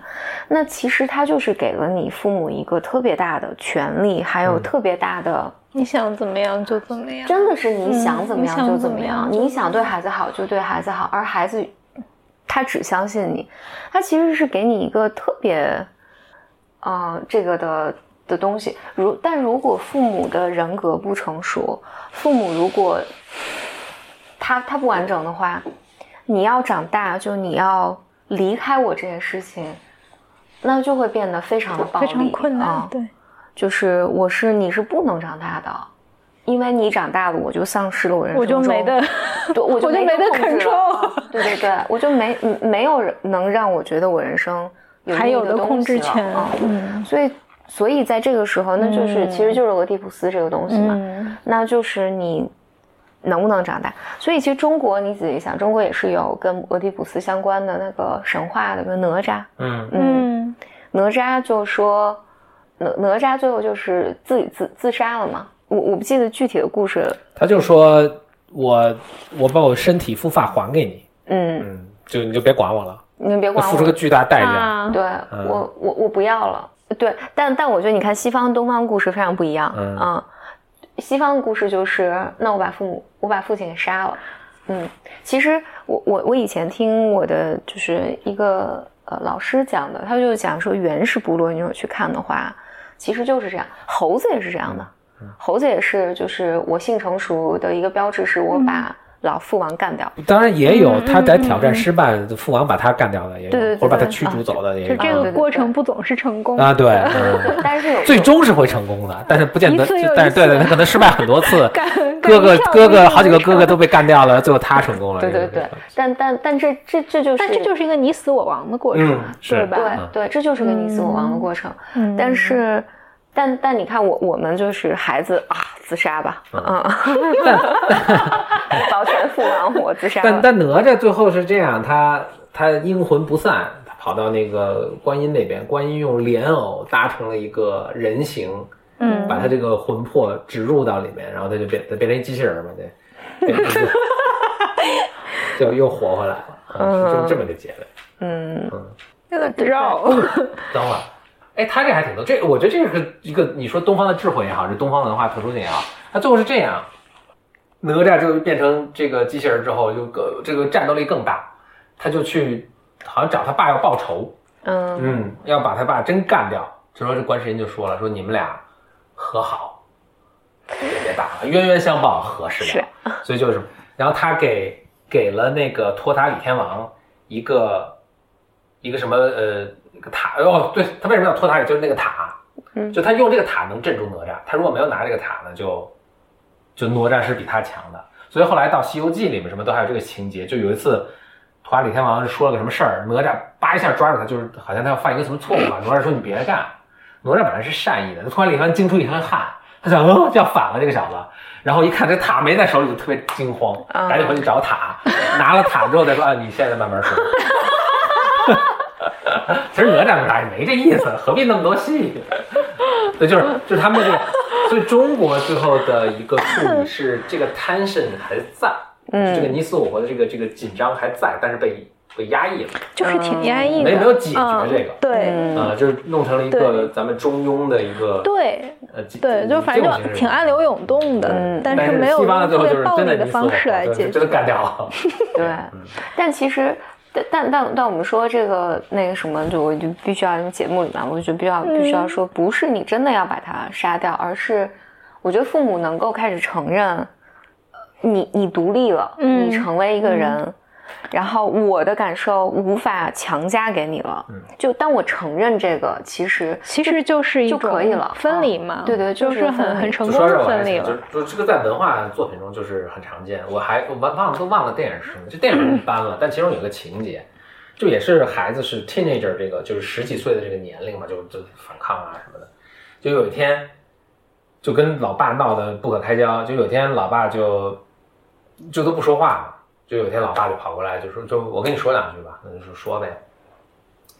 那其实他就是给了你父母一个特别大的权利，还有嗯。特别大的，你想怎么样就怎么样，真的是你想怎么样就怎么样你想对孩子好就对孩子好，而孩子他只相信你，他其实是给你一个特别，呃，这个的的东西。如但如果父母的人格不成熟，父母如果他他不完整的话，你要长大，就你要离开我这件事情，那就会变得非常的暴力，非常困难啊，对，就是我是你是不能长大的。因为你长大了，我就丧失了我人生中我就没得，对，我就没得控制对对对，我就没嗯没有人能让我觉得我人生有还有的控制权啊，嗯。所以所以在这个时候，那就是、嗯其实就是俄狄浦斯这个东西嘛，嗯。那就是你能不能长大。所以其实中国你仔细想，中国也是有跟俄狄浦斯相关的那个神话的，比如哪吒，嗯。嗯，嗯。哪吒就说哪哪吒最后就是自己自自杀了嘛。我我不记得具体的故事了，他就说我我把我身体复发还给你，嗯，嗯，就你就别管我了，你们别管我付出个巨大代价。啊，对、嗯。我，我我不要了。对，但但我觉得你看西方、东方故事非常不一样。嗯西方的故事就是，那我把父母，我把父亲给杀了。嗯，其实我我我以前听我的就是一个呃老师讲的，他就讲说原始部落，你如果去看的话，其实就是这样，猴子也是这样的。猴子也是，就是我性成熟的一个标志，是我把老父王干掉。当然也有他在嗯挑战失败，父王把他干掉的也有，对对对或者把他驱逐走的也有。就这个过程不总是成功啊，对，但是有最终是会成功的，但是不见得但是对对，他可能失败很多次，哥哥哥哥好几个哥哥都被干掉了，最后他成功了。对对对但但但这这这就是，但这就是一个你死我亡的过程，嗯是对吧？对对，这就是个你死我亡的过程。嗯但是，但但你看我我们就是孩子啊，自杀吧，嗯，保全父王，我自杀。但但哪吒最后是这样，他他阴魂不散，他跑到那个观音那边，观音用莲藕搭成了一个人形，嗯把他这个魂魄植入到里面，然后他就变他变成一机器人嘛，对，变成 就就又活回来了，啊是这么这么个结尾。嗯，那个绕，等会儿，哎，他这还挺多，这我觉得这是一个你说东方的智慧也好，这东方文化特殊性也好，他最后是这样，哪吒就变成这个机器人之后，就个这个战斗力更大，他就去好像找他爸要报仇，嗯嗯，要把他爸真干掉。这时候这观世音就说了，说你们俩和好，别打了，冤冤相报何时了？所以就是，然后他给给了那个托塔李天王一个一个什么呃一个塔哦，对他为什么要托塔李？就是那个塔，嗯就他用这个塔能镇住哪吒，他如果没有拿这个塔呢，就就哪吒是比他强的。所以后来到《西游记》里面什么都还有这个情节，就有一次。托塔李天王说了个什么事儿，哪吒叭一下抓住他，就是好像他要犯一个什么错误啊。哪吒说：“你别干。”哪吒本来是善意的，托塔李天王惊出一身汗，他想，哦，这要反了这个小子。然后一看这塔没在手里，就特别惊慌，赶紧回去找塔，拿了塔之后再说：“啊，你现在慢慢说。” 其实哪吒哪也没这意思，何必那么多戏？对，就是就是他们这个，所以中国最后的一个处理是这个 tension 还在，嗯这个你死我活的这个这个紧张还在，但是被被压抑了，就是挺压抑的，没没有解决嗯这个对嗯啊、就是弄成了一个咱们中庸的一个对呃对，就反正就挺暗流涌动的嗯，但但是没有西方的最后特别就是真的暴力的方式来解决就真的。干掉了。对嗯，但其实，但但但但我们说这个那个什么，就我就必须要因为节目里面，我就必须要必须要说，不是你真的要把它杀掉，而是我觉得父母能够开始承认，呃你你独立了，嗯你成为一个人。然后我的感受无法强加给你了，嗯就当我承认这个，其实其实就是一就可以了分离嘛，对对就就是是很很成功分离就就这个在文化作品中就是很常见。我还我忘忘了都忘了电影是什么，这电影一般了，但其中有个情节，就也是孩子是 teenager 这个就是十几岁的这个年龄嘛，就就反抗啊什么的。就有一天就跟老爸闹得不可开交，就有一天老爸就就都不说话嘛，就有一天老爸就跑过来就说就我跟你说两句吧，那就说说呗。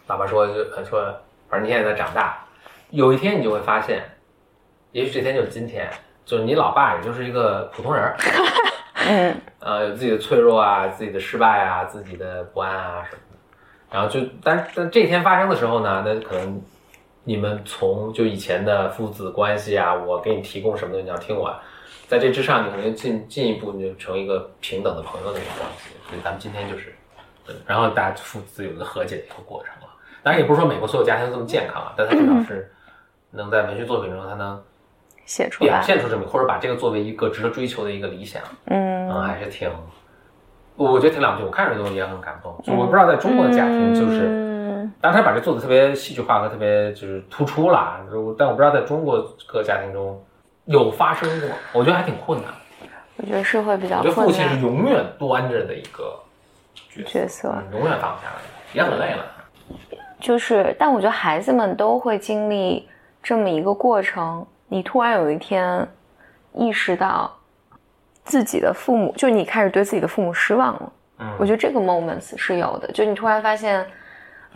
爸爸说就呃说，反正你现在在长大，有一天你就会发现，也许这天就是今天，就是你老爸也就是一个普通人儿，嗯 呃，有自己的脆弱啊，自己的失败啊，自己的不安啊什么的。然后就，但但这一天发生的时候呢，那可能你们从就以前的父子关系啊，我给你提供什么东西，你要听我，在这之上，你可能进进一步你就成为一个平等的朋友的一个关系。所以咱们今天就是，对然后大家父子有一个和解的一个过程了。当然也不是说美国所有家庭都这么健康啊，但它至少是能在文学作品中，它能表写出表，现出这么，或者把这个作为一个值得追求的一个理想。嗯，嗯还是挺，我觉得挺了不起。我看着都也很感动。就我不知道在中国的家庭，就是，嗯当然他把这做的特别戏剧化和特别就是突出了，就但我不知道在中国各个家庭中有发生过，我觉得还挺困难。我觉得是会比较我觉得父亲是永远端着的一个角色，角色。嗯永远放不下来，也很累了。就是，但我觉得孩子们都会经历这么一个过程。你突然有一天意识到自己的父母，就你开始对自己的父母失望了。嗯，我觉得这个 moments 是有的，就你突然发现，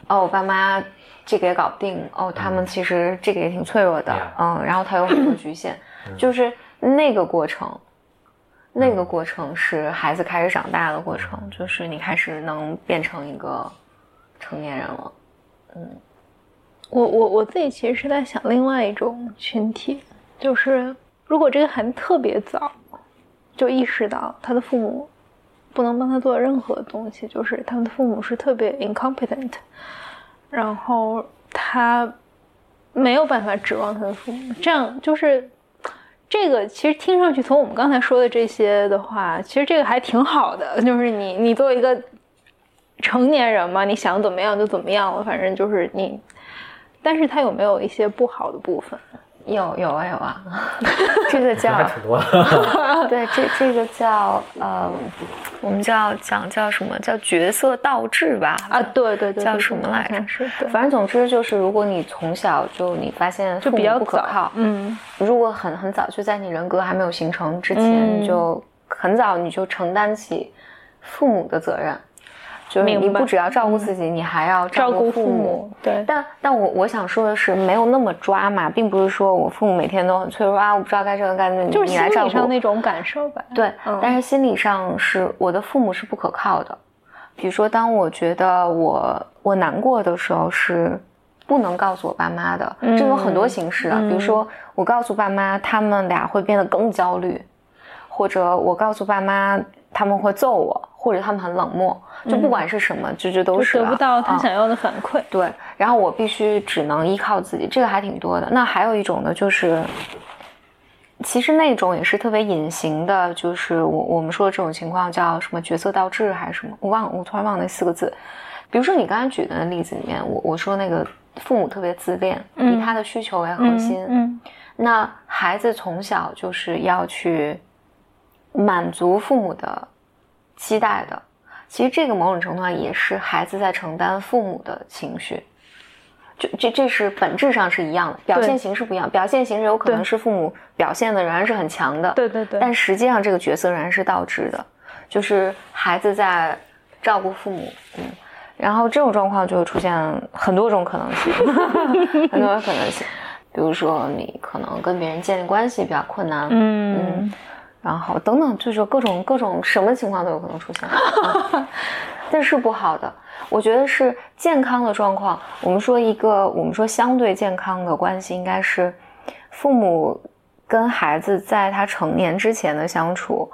哦，我爸妈这个也搞不定，哦，他们其实这个也挺脆弱的嗯，然后他有很多局限，就是那个过程。那个过程是孩子开始长大的过程，就是你开始能变成一个成年人了。嗯我我我自己其实是在想另外一种群体，就是如果这个孩子特别早就意识到他的父母不能帮他做任何东西，就是他们的父母是特别 incompetent，然后他没有办法指望他的父母，这样就是这个其实听上去，从我们刚才说的这些的话，其实这个还挺好的。就是你，你作为一个成年人嘛，你想怎么样就怎么样了，反正就是你。但是它有没有一些不好的部分？有有啊有啊，这个叫还挺多。对，这这个叫呃，我们叫讲叫什么叫角色倒置吧？啊，对对对，叫什么来着？反正总之就是，如果你从小就你发现就比较不可靠，嗯，如果很很早就在你人格还没有形成之前，你就很早你就承担起父母的责任。就是你不只要照顾自己，你还要照顾父母。对，但但我我想说的是，没有那么抓嘛，并不是说我父母每天都很脆弱啊，我不知道该这个该那，就是你来照顾。上那种感受吧。对，但是心理上是我的父母是不可靠的。比如说，当我觉得我我难过的时候，是不能告诉我爸妈的。这有很多形式啊，比如说我告诉爸妈，他们俩会变得更焦虑，或者我告诉爸妈，他们会揍我，或者他们很冷漠。就不管是什么，就这都是得不到他想要的反馈。对，然后我必须只能依靠自己，这个还挺多的。那还有一种呢，就是其实那种也是特别隐形的，就是我我们说的这种情况叫什么角色倒置还是什么？我忘，我突然忘那四个字。比如说你刚才举的例子里面，我我说那个父母特别自恋，以他的需求为核心。嗯，那孩子从小就是要去满足父母的期待的。其实这个某种程度上也是孩子在承担父母的情绪，就这这是本质上是一样的，表现形式不一样。表现形式有可能是父母表现的仍然是很强的，对对对。但实际上这个角色仍然是倒置的，就是孩子在照顾父母，嗯，然后这种状况就会出现很多种可能性，很多种可能性。比如说你可能跟别人建立关系比较困难，嗯。然后等等，就是各种各种什么情况都有可能出现，这是不好的。我觉得是健康的状况。我们说一个，我们说相对健康的关系，应该是父母跟孩子在他成年之前的相处，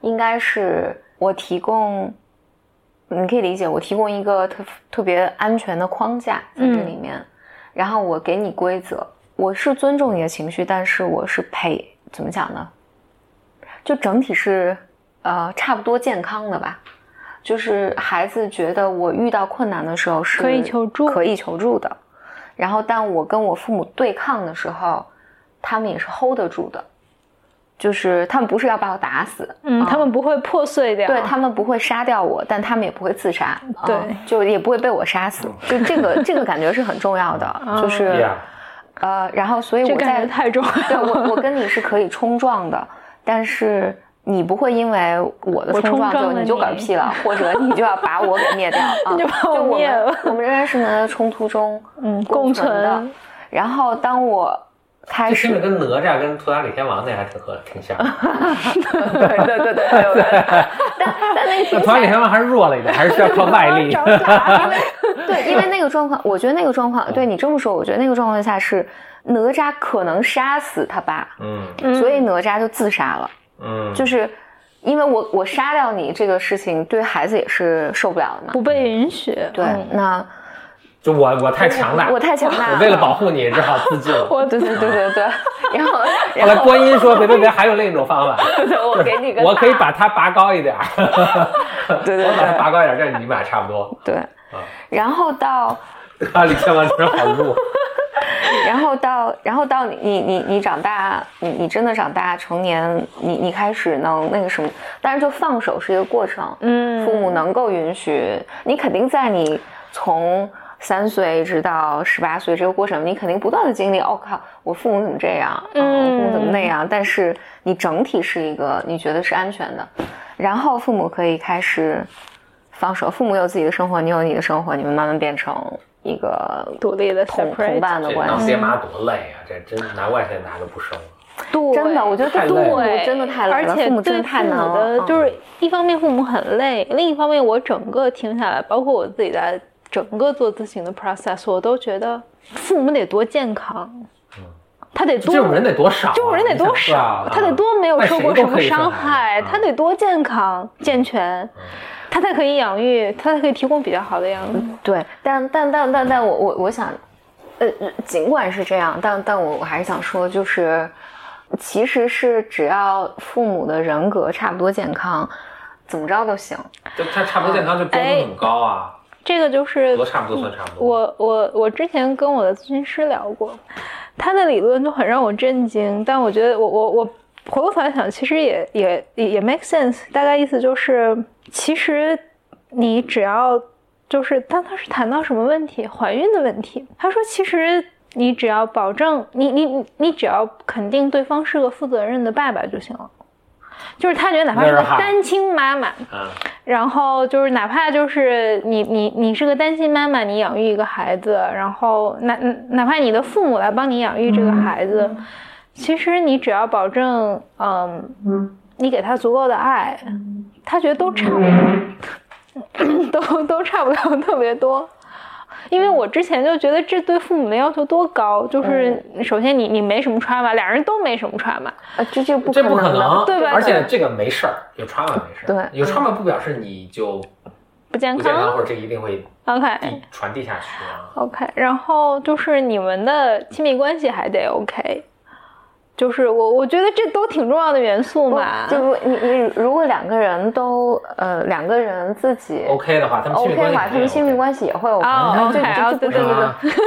应该是我提供，你可以理解，我提供一个特特别安全的框架在这里面，然后我给你规则，我是尊重你的情绪，但是我是陪，怎么讲呢？就整体是，呃，差不多健康的吧。就是孩子觉得我遇到困难的时候是可以求助，可以求助的。然后，但我跟我父母对抗的时候，他们也是 hold 得住的。就是他们不是要把我打死，嗯，他们不会破碎掉，对他们不会杀掉我，但他们也不会自杀，对，就也不会被我杀死。就这个这个感觉是很重要的，就是，呃，然后所以我在太重，对我我跟你是可以冲撞的。但是你不会因为我的冲撞就你就嗝屁了，或者你就要把我给灭掉 啊？就把我灭了。我们仍然是能在冲突中 嗯共存的。然后当我开始，这跟哪吒跟托塔李天王那还挺合挺像。对对对对对。但但那托塔李天王还是弱了一点，还是需要靠外力。对，因为那个状况，我觉得那个状况，对你这么说，我觉得那个状况下是。哪吒可能杀死他爸，嗯，所以哪吒就自杀了，嗯，就是因为我我杀掉你这个事情，对孩子也是受不了的嘛，不被允许。对，那就我我太强大，我太强大，我为了保护你只好自尽。我对对对对对，然后后来观音说别别别，还有另一种方法，我给你个，我可以把它拔高一点，对对，我把它拔高一点，这样你们俩差不多。对，然后到 李天王真好弱。然后到，然后到你你你你长大，你你真的长大成年，你你开始能那个什么，但是就放手是一个过程，嗯，父母能够允许你，肯定在你从三岁一直到十八岁这个过程，你肯定不断的经历。哦靠，我父母怎么这样？嗯，父母怎么那样？但是你整体是一个你觉得是安全的，然后父母可以开始放手，父母有自己的生活，你有你的生活，你们慢慢变成。一个独立的同同伴的关系，当爹妈多累啊！这真拿外在拿都不生了。对，真的，我觉得太累，真的太累了。父母真的太难了。就是一方面父母很累，另一方面我整个听下来，包括我自己在整个做咨询的 process，我都觉得父母得多健康。嗯，他得多，这种人得多少？这种人得多少？他得多没有受过什么伤害？他得多健康健全？他才可以养育，他才可以提供比较好的养育。对，但但但但但我我我想，呃，尽管是这样，但但我我还是想说，就是其实是只要父母的人格差不多健康，怎么着都行。就他差不多健康，就标准很高啊。这个就是多差不多算差不多。我我我之前跟我的咨询师聊过，他的理论就很让我震惊，但我觉得我我我回过头来想，其实也也也也 make sense。大概意思就是，其实你只要就是，但他是谈到什么问题？怀孕的问题。他说，其实你只要保证你你你你只要肯定对方是个负责任的爸爸就行了。就是他觉得哪怕是个单亲妈妈，嗯，然后就是哪怕就是你你你是个单亲妈妈，你养育一个孩子，然后哪哪怕你的父母来帮你养育这个孩子，其实你只要保证，嗯，你给他足够的爱，他觉得都差不多，都都差不了特别多。因为我之前就觉得这对父母的要求多高，就是首先你你没什么 trauma，俩人都没什么 trauma，呃，这就不这不可能对吧而且这个没事儿，有 trauma 没事儿，对有 trauma 不表示你就不健不健康，康或。者这一定会 OK 传递下去啊。OK，然后就是你们的亲密关系还得 OK，就是我我觉得这都挺重要的元素嘛。就如你你如果两个人都呃两个人自己 OK 的话，他们亲密 OK 的话，关系他们亲密关系也会 OK，哦就 OK，就哦就不是一个对对对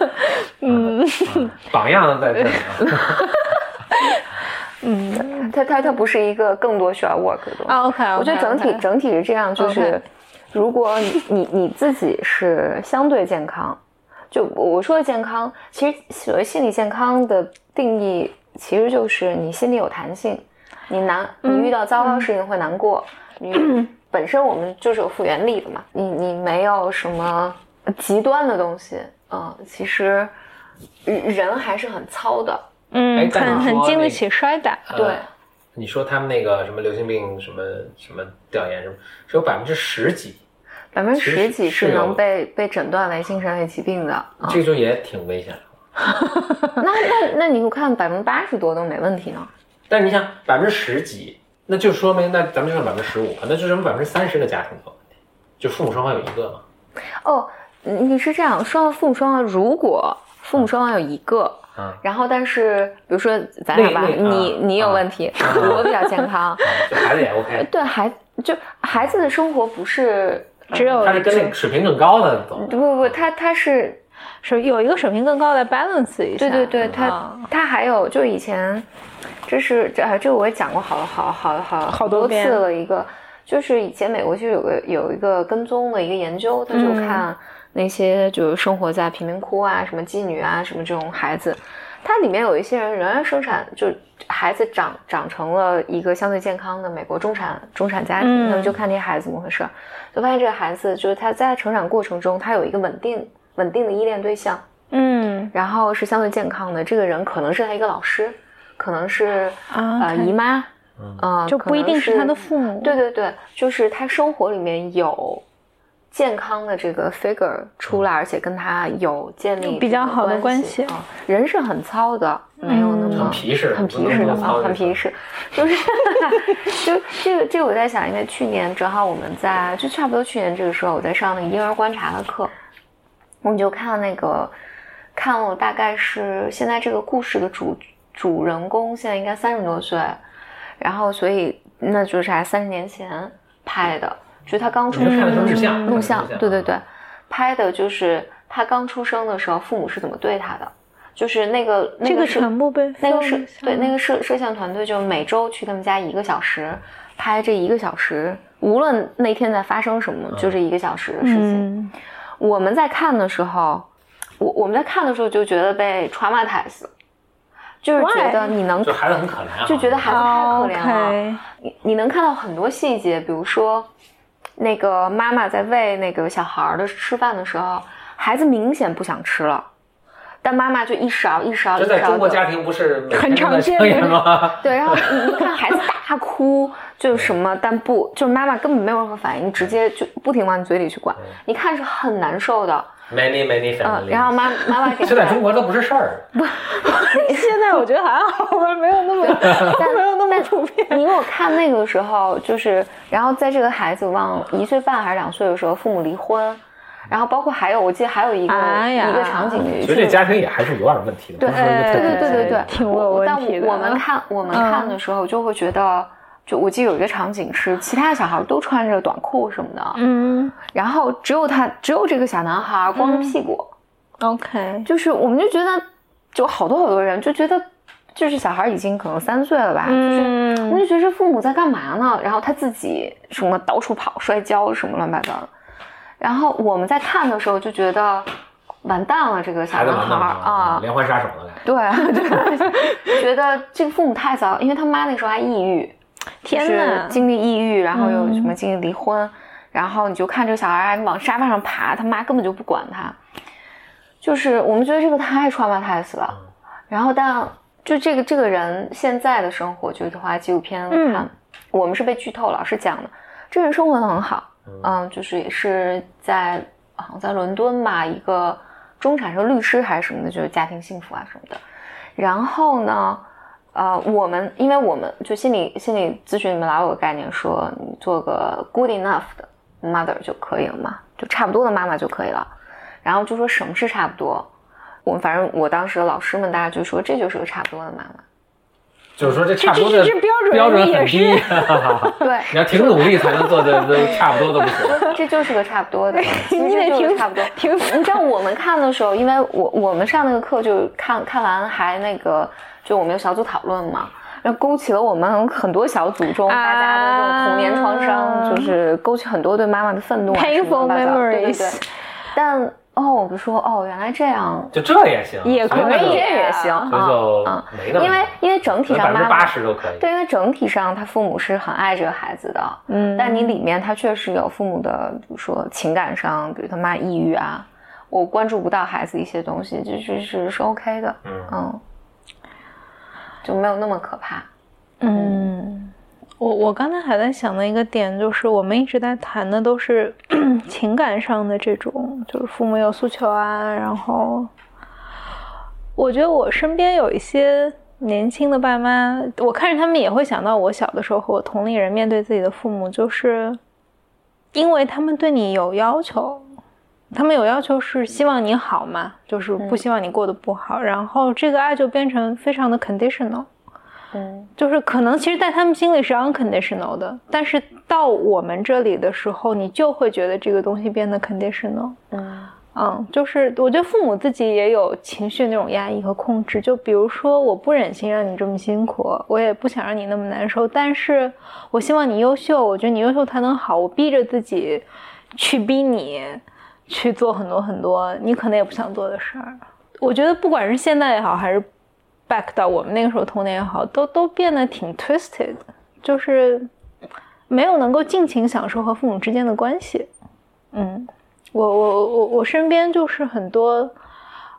啊 嗯，榜样在这里 嗯。它它它不是一个更多需要 work 的东西。啊 OK，我觉得整体整体是这样，就是如果你你你自己是相对健康，就我说的健康，其实所谓心理健康的定义，其实就是你心里有弹性，你难你遇到糟糕事情会难过，你本身我们就是有复原力的嘛，你你没有什么极端的东西，嗯，其实人还是很糙的，嗯很很经得起摔打。对呃你说他们那个什么流行病什么什么调研什么，只有百分之十几，百分之十几是能被被诊断为精神类疾病的，啊这个就也挺危险的。那那那你看百分之八十多都没问题呢。但是你想百分之十几，那就说明那咱们就算百分之十五，那就说明百分之三十的家庭都有问题，就父母双方有一个嘛。哦，你是这样，双方父母双方，如果父母双方有一个，嗯然后但是比如说咱俩吧，你啊你有啊问题，我比较健康，孩子也 OK，对孩就孩子的生活不是只有他是跟那个水平更高的走。不不不，他他是是有一个水平更高的 balance 一下。对对对，他啊他还有就以前，这是这啊这个我也讲过好好好好好多次了，一个就是以前美国其实有个有一个跟踪的一个研究，他就嗯看那些就是生活在贫民窟啊、什么妓女啊、什么这种孩子，它里面有一些人仍然生产，就孩子长长成了一个相对健康的美国中产中产家庭，嗯那么就看这些孩子怎么回事儿，就发现这个孩子就是他在成长过程中，他有一个稳定稳定的依恋对象。嗯然后是相对健康的，这个人可能是他一个老师，可能是、啊姨妈，嗯嗯、就不一定是是他的父母。对对对，就是他生活里面有健康的这个 figure 出来，而且跟他有建立比较好的关关系。啊人是很糙的，没有那么、很皮实很皮实的很皮实，就是就这个这个我在想，因为去年正好我们在就差不多去年这个时候，我在上那个婴儿观察的课，我们就看那个看了大概是现在这个故事的主主人公现在应该三十多岁，然后所以那就是还三十年前拍的，就他刚出生录像，录像，对对对啊，，拍的就是他刚出生的时候父母是怎么对他的，就是那个那个是全部被那个摄对那个摄摄像团队就每周去他们家一个小时，拍这一个小时，无论那天在发生什么，就这一个小时的事情。嗯。我们在看的时候，我我们在看的时候就觉得被 traumatize，就是觉得你能就孩子很可怜啊，就觉得孩子太可怜了。你你能看到很多细节，比如说，那个妈妈在喂那个小孩儿的吃饭的时候，孩子明显不想吃了，但妈妈就一勺一勺一勺这在中国家庭不是很常见吗？对，然后你你看孩子大哭，就是什么，但不，就是妈妈根本没有任何反应，直接就不停往你嘴里去灌，你看是很难受的。Many many 嗯，family，然后妈妈妈给这在中国都不是事儿。现在我觉得还好吧，没有那么 没有那么普遍。你给我看那个时候，就是，然后在这个孩子往一岁半还是两岁的时候，父母离婚，然后包括还有，我记得还有一个、哎一个场景，其实这家庭也还是有点问题的，对不是说一个特对对对对对，挺有问但题的。我们看我们看的时候，就会觉得，就我记得有一个场景是，其他小孩都穿着短裤什么的，嗯。然后只有他，只有这个小男孩光着屁股，，OK，就是我们就觉得，就好多好多人就觉得，就是小孩已经可能三岁了吧，就是我们嗯就觉得父母在干嘛呢？然后他自己什么到处跑、摔跤什么乱七八糟的，然后我们在看的时候就觉得完蛋了，这个小男孩啊，连环杀手的感觉。对，对。觉得这个父母太糟，因为他妈那时候还抑郁，就是天哪，经历抑郁，然后又嗯什么经历离婚，然后你就看这个小孩还往沙发上爬，他妈根本就不管他，就是我们觉得这个太 traumatized 了。然后但就这个这个人现在的生活，就是话纪录片嗯。看，我们是被剧透，老师讲的，这人生活的很好，嗯，就是也是在好像在伦敦吧，一个中产生律师还是什么的，就是家庭幸福啊什么的。然后呢，呃，我们因为我们就心理心理咨询里面老有个概念说，你做个 good enough 的 mother 就可以了嘛，就差不多的妈妈就可以了。然后就说什么是差不多，我们反正我当时的老师们大家就说这就是个差不多的妈妈。就是说这差不多的标准标准也很低，对，你要挺努力才能做的都差不多都不行。这就是个差不多的，你得挺差不多。挺你知道我们看的时候，因为我我们上那个课就看看完还那个，就我们有小组讨论嘛，然后勾起了我们很多小组中大家的这种童年创伤，啊就是勾起很多对妈妈的愤怒啊 Painful 什么乱七八糟对对对。但哦，我就说哦，原来这样，就这也行，也可以也行所以就啊啊，没那么因为因为整体百分之八上妈妈十都可以。对，因为整体上他父母是很爱这个孩子的，嗯但你里面他确实有父母的，比如说情感上，比如他妈抑郁啊，我关注不到孩子一些东西，就是是是 OK 的，嗯嗯，就没有那么可怕。嗯，我我刚才还在想的一个点就是，我们一直在谈的都是 情感上的这种，就是父母有诉求啊，然后我觉得我身边有一些年轻的爸妈，我看着他们也会想到我小的时候和我同龄人面对自己的父母，就是因为他们对你有要求。他们有要求是希望你好嘛，就是不希望你过得不好，然后这个爱就变成非常的 conditional，嗯。就是可能其实，在他们心里是 unconditional 的，但是到我们这里的时候，你就会觉得这个东西变得 conditional。嗯。嗯，就是我觉得父母自己也有情绪那种压抑和控制。就比如说，我不忍心让你这么辛苦，我也不想让你那么难受，但是我希望你优秀，我觉得你优秀才能好，我逼着自己去逼你去做很多很多你可能也不想做的事儿。我觉得不管是现在也好，还是 back 到我们那个时候童年也好，都都变得挺 twisted，就是没有能够尽情享受和父母之间的关系。嗯，我我我我身边就是很多，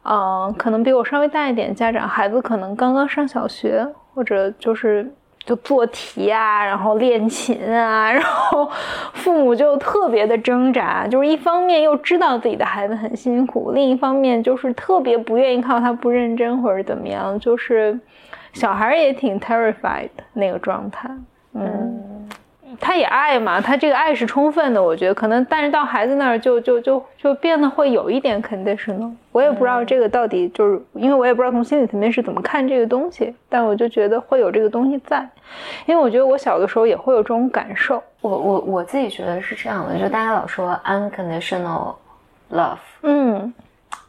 嗯、可能比我稍微大一点家长，孩子可能刚刚上小学，或者就是就做题啊，然后练琴啊，然后父母就特别的挣扎，就是一方面又知道自己的孩子很辛苦，另一方面就是特别不愿意看到他不认真或者怎么样，就是小孩也挺 terrified 那个状态，嗯。他也爱嘛，他这个爱是充分的，我觉得可能，但是到孩子那儿就就就就变得会有一点 conditional。我也不知道这个到底就是，因为我也不知道从心理层面是怎么看这个东西，但我就觉得会有这个东西在，因为我觉得我小的时候也会有这种感受。我我我自己觉得是这样的，就大家老说 unconditional love，嗯，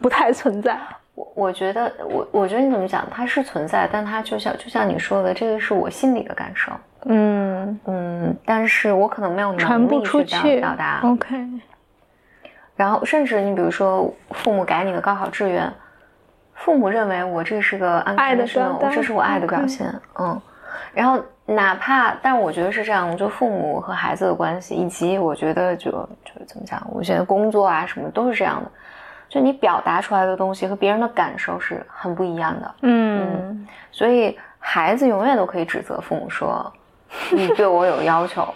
不太存在。我我觉得我我觉得你怎么讲，它是存在，但它就像就像你说的，这个是我心里的感受，嗯，嗯，但是我可能没有能传不力去表出去。表达。OK，然后甚至你比如说父母改你的高考志愿，父母认为我这是个爱的表达这是我爱的表现，嗯。然后哪怕，但我觉得是这样，就父母和孩子的关系，以及我觉得就就是怎么讲，我觉得工作啊什么都是这样的，就你表达出来的东西和别人的感受是很不一样的。嗯所以孩子永远都可以指责父母说，你对我有要求。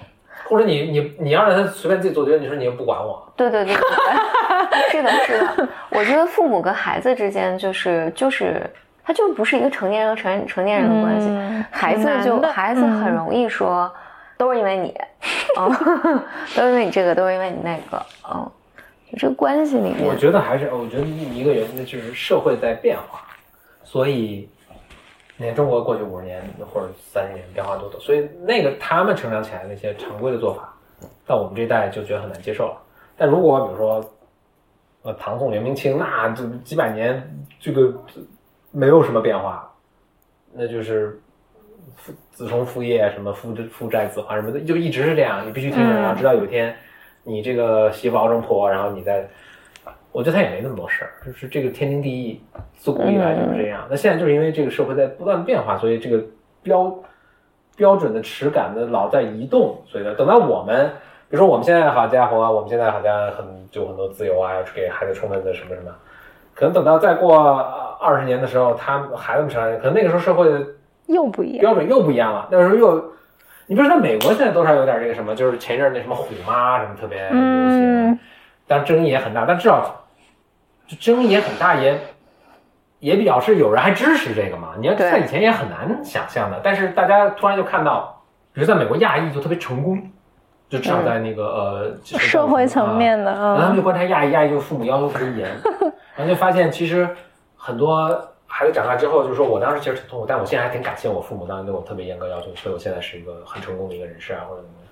或者你你你要让他随便自己做决定，你说你又不管我，对对对 是的，是的。我觉得父母跟孩子之间就是就是，他就不是一个成年人和成成年人的关系。嗯孩子就孩子很嗯容易说，都是因为你，嗯，都是因为你这个，都是因为你那个，嗯，就这个关系里面我，觉得还是，我觉得一个原因就是社会在变化，所以你看中国过去五十年或者三十年变化多多，所以那个他们成长起来那些常规的做法，到我们这一代就觉得很难接受了。但如果比如说，呃，唐宋元明清，那这几百年这个没有什么变化，那就是父子承父业，什么父父债子还什么的，就一直是这样，你必须听着，嗯然后直到有一天你这个媳妇熬成婆，然后你再，我觉得他也没那么多事儿，就是这个天经地义，自古以来就是这样。那现在就是因为这个社会在不断变化，所以这个标标准的耻感的老在移动，所以呢，等到我们。比如说我们现在好家伙啊，我们现在好像很就很多自由啊，要给孩子充分的什么什么，可能等到再过二十年的时候，他们孩子们成人，可能那个时候社会的又不一样。标准又不一样了。那时候又，你比如说在美国现在多少有点这个什么，就是前一阵儿那什么虎妈什么特别流行，嗯当然争议也很大，但至少就争议也很大，也也表示有人还支持这个嘛。你要对在以前也很难想象的，但是大家突然就看到，比如在美国亚裔就特别成功，就至少在那个、呃 社会层面的，然后他们就嗯，观察亚裔，亚裔就父母要求特别严，然后就发现其实很多孩子长大之后，就是说我当时其实挺痛苦，但我现在还挺感谢我父母当时对我特别严格要求，所以我现在是一个很成功的一个人士啊，或者怎么样。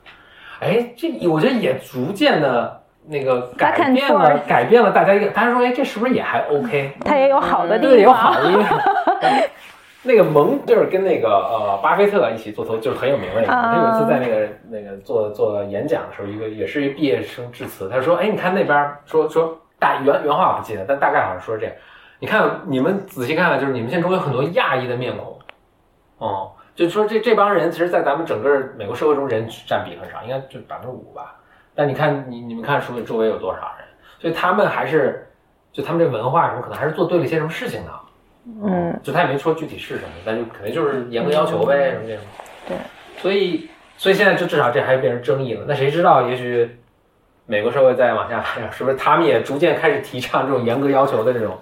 哎，这我觉得也逐渐的那个改变了，改变了大家一个，大家说，哎，这是不是也还 OK？它也有好的地对，有方。好的地方。那个蒙就是跟那个呃巴菲特一起做投，就是很有名的一个。啊他有一次在那个那个做做演讲的时候，一个也是一个毕业生致辞，他说：“哎，你看那边说说大原原话我不记得，但大概好像说这样。你看你们仔细看看，就是你们现在中有很多亚裔的面孔，哦、就说这这帮人，其实，在咱们整个美国社会中人占比很少，应该就百分之五吧。但你看你你们看说周围有多少人，所以他们还是就他们这文化什么，可能还是做对了一些什么事情的。嗯，就他也没说具体是什么，但就肯定就是严格要求呗，什么这种。对，所以所以现在就至少这还变成争议了。那谁知道，也许美国社会再往下发展，是不是他们也逐渐开始提倡这种严格要求的这种？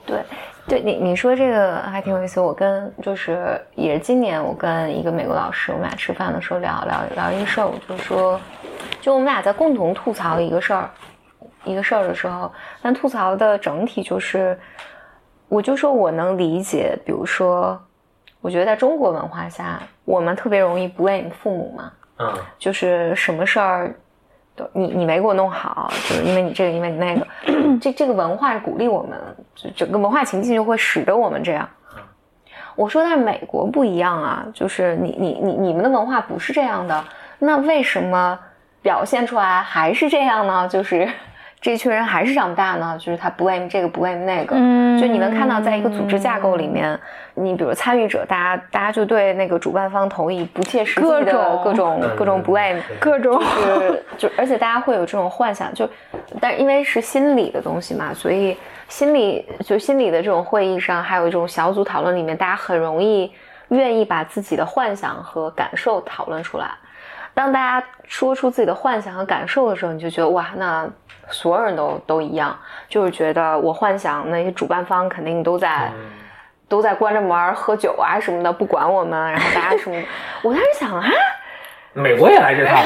对你你说这个还挺有意思。我跟就是也是今年我跟一个美国老师，我们俩吃饭的时候聊聊聊一个事儿，我就说，就我们俩在共同吐槽一个事儿，一个事儿的时候，但吐槽的整体就是，我就说我能理解，比如说，我觉得在中国文化下，我们特别容易 blame 父母嘛，嗯就是什么事儿都你你没给我弄好，就是因为你这个，因为你那个，这这个文化鼓励我们，就整个文化情境就会使得我们这样。我说，但是美国不一样啊，就是你你你你们的文化不是这样的，那为什么表现出来还是这样呢？就是这群人还是长不大呢？就是他 blame 这个 blame 那个，嗯就你能看到，在一个组织架构里面，你比如参与者，大家大家就对那个主办方投以不切实际的各种各种嗯各种 blame，各种就是就而且大家会有这种幻想，就但因为是心理的东西嘛，所以心理就心理的这种会议上，还有这种小组讨论里面，大家很容易愿意把自己的幻想和感受讨论出来。当大家说出自己的幻想和感受的时候，你就觉得哇，那所有人都都一样，就是觉得我幻想那些主办方肯定都在、嗯。都在关着门喝酒啊什么的，不管我们，然后大家什么，我当时想啊，美国也来这套，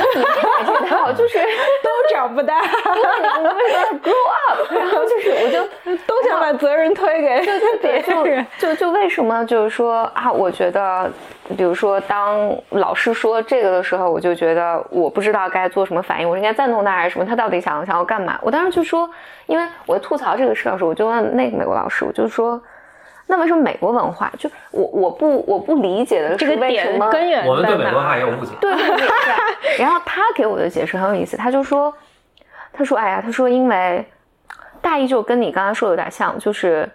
这 套就是都长不大，你们为什么 grow up？然后就是我就都想把责任推给别人。就就为什么就是说啊？我觉得，比如说当老师说这个的时候，我就觉得我不知道该做什么反应，我应该赞同他还是什么？他到底想想要干嘛？我当时就说，因为我吐槽这个事儿的时候，我就问那个美国老师，我就说。那为什么美国文化就我我不我不理解的这个是为什么点根源我们对美国文化？也有误解。对对对对。然后他给我的解释很有意思，他就说，他说，哎呀，他说因为大意就跟你刚才说的有点像，就是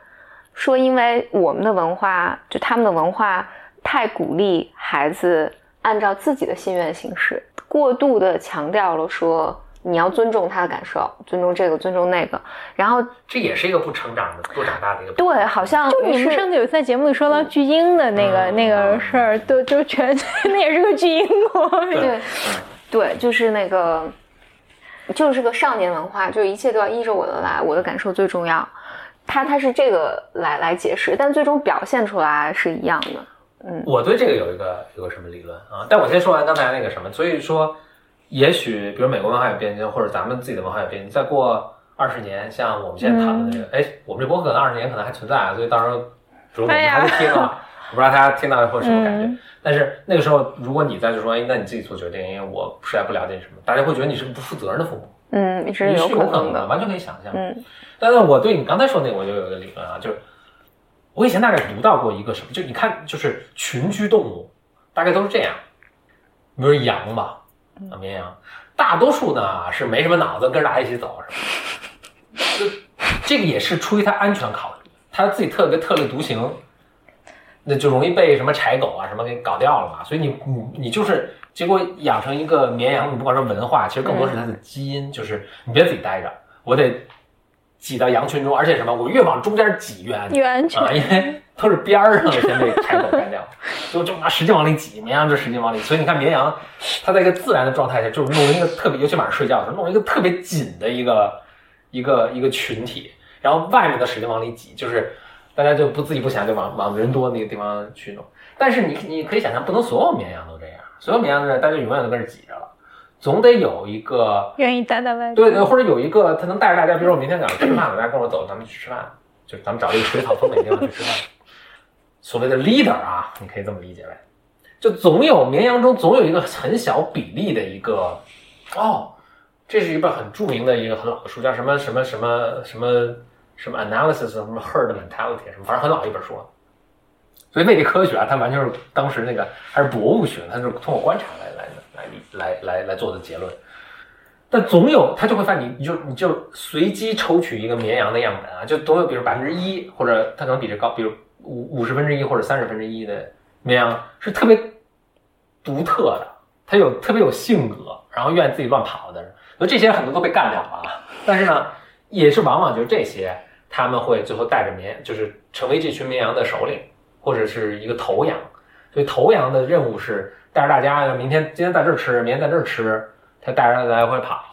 说因为我们的文化，就他们的文化太鼓励孩子按照自己的心愿行事，过度的强调了说。你要尊重他的感受，尊重这个，尊重那个，然后这也是一个不成长的、不长大的一个。对，好像就你们上次有在节目里说到巨婴的那个、嗯那个事儿，都就全那也是个巨婴国。对，对，就是那个，就是个少年文化，就一切都要依着我的来，我的感受最重要。他他是这个来来解释，但最终表现出来是一样的。嗯我对这个有一个有个什么理论啊？但我先说完刚才那个什么，所以说，也许比如美国文化有变迁，或者咱们自己的文化有变迁，再过二十年，像我们现在谈论的这个，哎，我们这博客可能二十年可能还存在啊，所以到时候如果我们还在听啊，我不知道大家听到会什么感觉。嗯但是那个时候，如果你再就说，哎，那你自己做决定，因为我实在不了解你什么，大家会觉得你是个不负责任的父母。嗯，你是有可能有可能的，完全可以想象。嗯但是我对你刚才说那个，我就有一个理论啊，就是我以前大概读到过一个什么，就你看，就是群居动物大概都是这样，比如羊吧，啊绵羊，大多数呢是没什么脑子，跟着大家一起走，是吧？就 这个也是出于它安全考虑，它自己特别特立独行，那就容易被什么柴狗啊什么给搞掉了嘛。所以你你你就是结果养成一个绵羊，你不管是文化，其实更多是它的基因，就是你别自己待着，我得挤到羊群中，而且什么，我越往中间挤越安全。越安全啊，因为都是边儿上的先被豺狗干掉，就就拿使劲往里挤，绵羊就使劲往里，所以你看绵羊，它在一个自然的状态下，就是弄一个特别，尤其晚上睡觉的时候，弄一个特别紧的一个一个一个群体，然后外面的使劲往里挤，就是大家就不自己不想就往往人多那个地方去弄。但是你你可以想象，不能所有绵羊都这样，所有绵羊都是大家永远都跟着挤着了，总得有一个愿意待在外面。对对，或者有一个他能带着大家，比如说我明天早上吃饭了，大家跟我走，咱们去吃饭，就是咱们找一个水草丰美的地方去吃饭。所谓的 leader 啊，你可以这么理解为，就总有绵羊中总有一个很小比例的一个，哦，这是一本很著名的一个很老的书，叫什么什么什么什么什么 analysis 什么 herd mentality 什么，反正很老一本书。所以魅力科学啊，它完全是当时那个还是博物学，它是通过观察来来来来来来做的结论。但总有他就会发现你，你就你就随机抽取一个绵羊的样本啊，就总有比如百分之一，或者它可能比这高，比如五五十分之一或者三十分之一的绵羊是特别独特的，它有特别有性格，然后愿意自己乱跑的人，所以这些很多都被干掉了。但是呢，也是往往就是这些，他们会最后带着绵，就是成为这群绵羊的首领，或者是一个头羊。所以头羊的任务是带着大家，明天今天在这儿吃，明天在这儿吃，它带着大家来回跑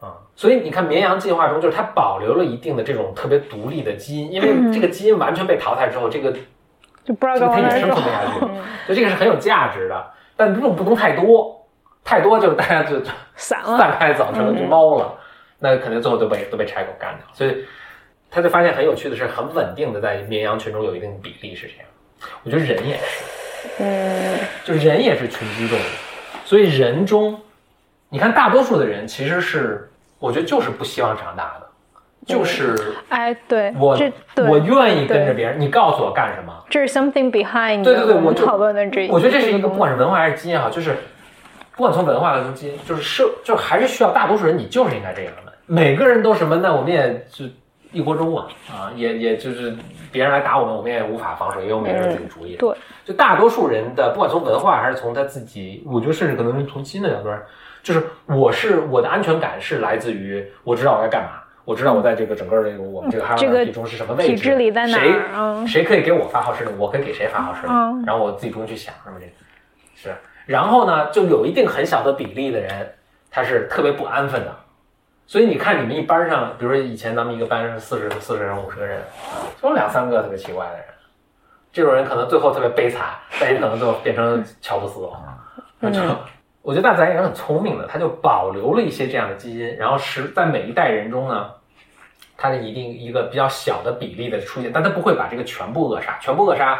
啊。所以你看，绵羊进化中就是它保留了一定的这种特别独立的基因，因为这个基因完全被淘汰之后，这个就不知道这个它该往哪儿也生存不下，去，所以这个是很有价值的。但这种不能太多，太多就大家就就散了。散开走成了只猫了，那肯定最后都被都被柴狗干掉。所以他就发现很有趣的是，很稳定的在绵羊群中有一定比例是这样。我觉得人也是，嗯就人也是群居动物，所以人中，你看大多数的人其实是，我觉得就是不希望长大的，就是哎，对，我这对我愿意跟着别人，你告诉我干什么。这是 something behind 对对对我就讨论的这一，我觉得这是一个不管是文化还是基因也好，就是不管从文化还是从基因，就是社，就是还是需要大多数人，你就是应该这样的。每个人都什么呢？我们也就一锅粥啊啊，也也就是别人来打我们，我们也无法防守，也有每个人自己主意。对，就大多数人的，不管从文化还是从他自己，我觉得甚至可能是从基因的角度上，就是我是我的安全感是来自于我知道我该干嘛。我知道我在这个整个这个我们这个这个 i 中是什么位置，体制里在哪儿谁嗯谁可以给我发号施令，我可以给谁发号施令，嗯然后我自己不用去想什么这个，是。然后呢，就有一定很小的比例的人，他是特别不安分的。所以你看，你们一班上，比如说以前咱们一个班是四十四十人、五十个人，就有两三个特别奇怪的人。这种人可能最后特别悲惨，但也可能最后变成乔布斯了。那 就我觉得大自然也是很聪明的，它就保留了一些这样的基因，然后使在每一代人中呢，它的一定一个比较小的比例的出现，但它不会把这个全部扼杀，全部扼杀，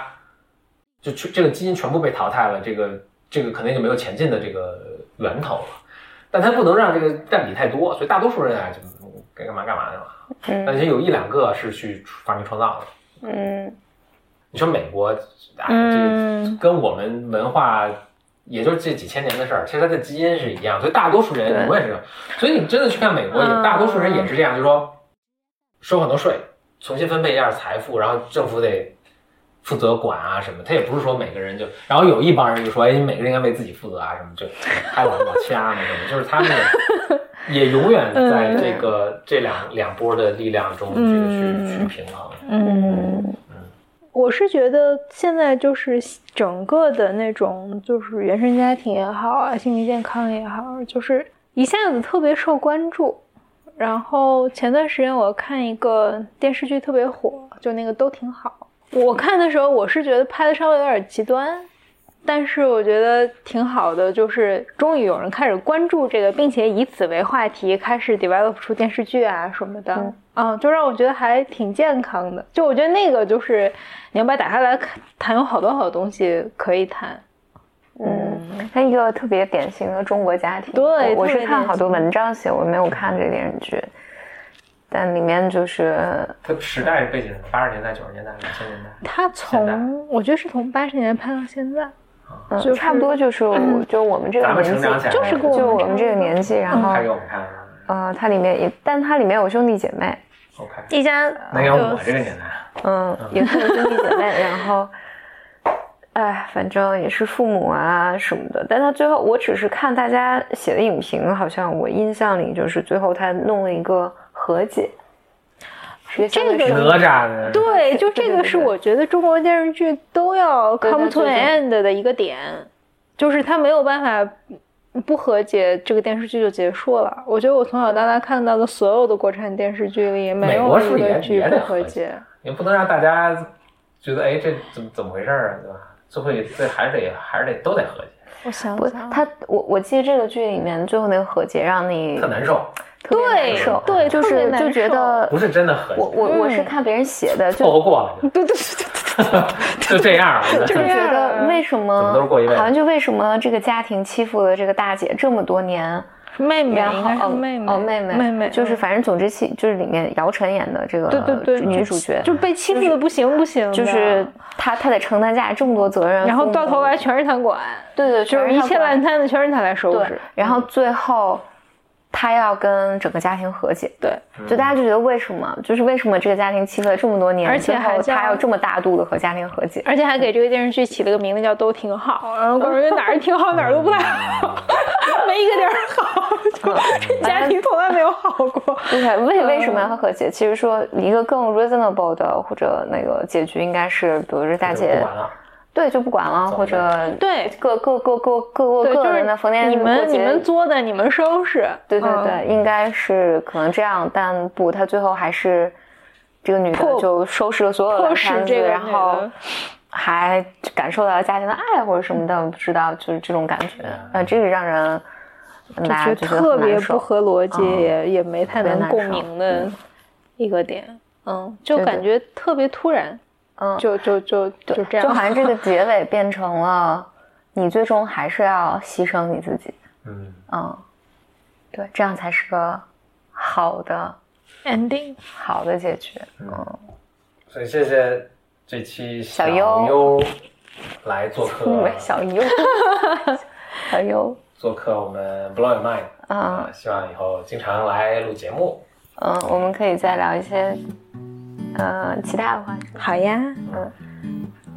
就全这个基因全部被淘汰了，这个这个肯定就没有前进的这个源头了。但它不能让这个占比太多，所以大多数人啊，就该干嘛干嘛去了。但是有一两个是去发明创造的。嗯你说美国，哎，这跟我们文化，也就是这几千年的事儿，其实它的基因是一样，所以大多数人对永远是这样。所以你真的去看美国，也嗯大多数人也是这样，就是说收很多税，重新分配一下财富，然后政府得负责管啊什么。他也不是说每个人就，然后有一帮人就说，哎，你每个人应该为自己负责啊什么，就还老老掐那什么，就是他们也也永远在这个这两两波的力量中这个去去平衡。嗯，我是觉得现在就是整个的那种，就是原生家庭也好啊，心理健康也好，就是一下子特别受关注。然后前段时间我看一个电视剧特别火，就那个都挺好。我看的时候，我是觉得拍的稍微有点极端，但是我觉得挺好的，就是终于有人开始关注这个，并且以此为话题开始 develop 出电视剧啊什么的，嗯嗯，就让我觉得还挺健康的。就我觉得那个就是你要把它打开来看，谈有好多好多东西可以谈。嗯，它一个特别典型的中国家庭。对我我是看好多文章写，我没有看这个电视剧，但里面就是它时代背景是八十年代、九十年代、两千年代。它从我觉得是从八十年代拍到现在，嗯就差不多就是我就我们这个年纪就是跟就我们这个年纪，然后还给我们看。呃，它里面也，但它里面有兄弟姐妹，OK，一家那要我这个年代，嗯，也会有兄弟姐妹，然后，哎，反正也是父母啊什么的。但他最后，我只是看大家写的影评，好像我印象里就是最后他弄了一个和解，这个是哪吒的，对，就这个是 我觉得中国电视剧都要 come to an end 的一个点，就是他没有办法不和解，这个电视剧就结束了。我觉得我从小到大看到的所有的国产电视剧里，没有一个剧不和解和解。也不能让大家觉得哎这怎么怎么回事儿啊，对吧？最后这还是得还是得都得和解，我想想，他我我记得这个剧里面最后那个和解让你特难受，特别对难受，对就是就觉得不是真的很我解，我我是嗯看别人写的，就凑合过了 就对对对对 就这样了。就觉得为什怎么么都是过一辈子好像就为什么这个家庭欺负了这个大姐这么多年，妹妹然应该后是妹妹哦妹妹妹妹就是嗯反正总之其就是里面姚晨演的这个对对对女主角，就被欺负的不行不行，就是她她得承担家里这么多责任，然后到头来全是她管，对对，就是一切烂摊子全是她来收拾。，然后最后她要跟整个家庭和解，对，就大家就觉得为什么？就是为什么这个家庭欺负了这么多年，而且最后还叫她要这么大度的和家庭和解，而且还给这个电视剧起了个名字叫“都挺好”，然后告诉你哪儿挺好，哪儿都不太好，没一个地儿好，这家庭从来没有好过。对，为为什么要和解？其实说一个更 reasonable 的或者那个结局应该是，比如说大不姐管了，对就不管了，或者对各各各各各各个，人的逢年你们你们作的，你们收拾。对对嗯对，应该是可能这样，但不，他最后还是这个女的就收拾了所有的摊子，使这个然后还感受到了家庭的爱或者什么的，不知道就是这种感觉，呃，这个让人就大家觉得特别不。合逻辑，嗯也也没太能共鸣的一个点。嗯，就感觉特别突然，嗯，就就就就这样，就好像这个结尾 变成了你最终还是要牺牲你自己，嗯，嗯，对，这样才是个好的 ending。好的结局。嗯，所以谢谢这期小小优优来做客 小优，小优，做客我们 Blow Your Mind 嗯啊，希望以后经常来录节目。嗯，我们可以再聊一些呃其他的话题。好呀，嗯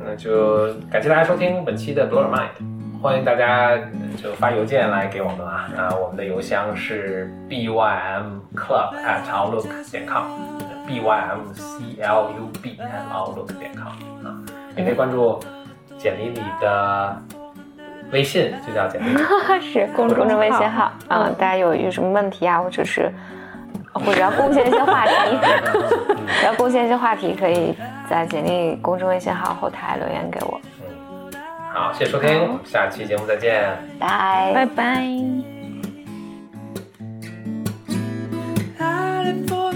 那就感谢大家收听本期的 Blow Your Mind，欢迎大家呃就发邮件来给我们啊，啊，我们的邮箱是 b y m club at outlook 点 com，b y m c l u b at outlook 点 com 啊，也可以关注简历里的微信，就叫简历。是公公众微信号啊、大家有有什么问题啊，或者是或者要贡献一些话题，要贡献一些话题，可以在简历公众微信号后台留言给我。嗯好，谢谢收听，我们下期节目再见。拜拜拜。For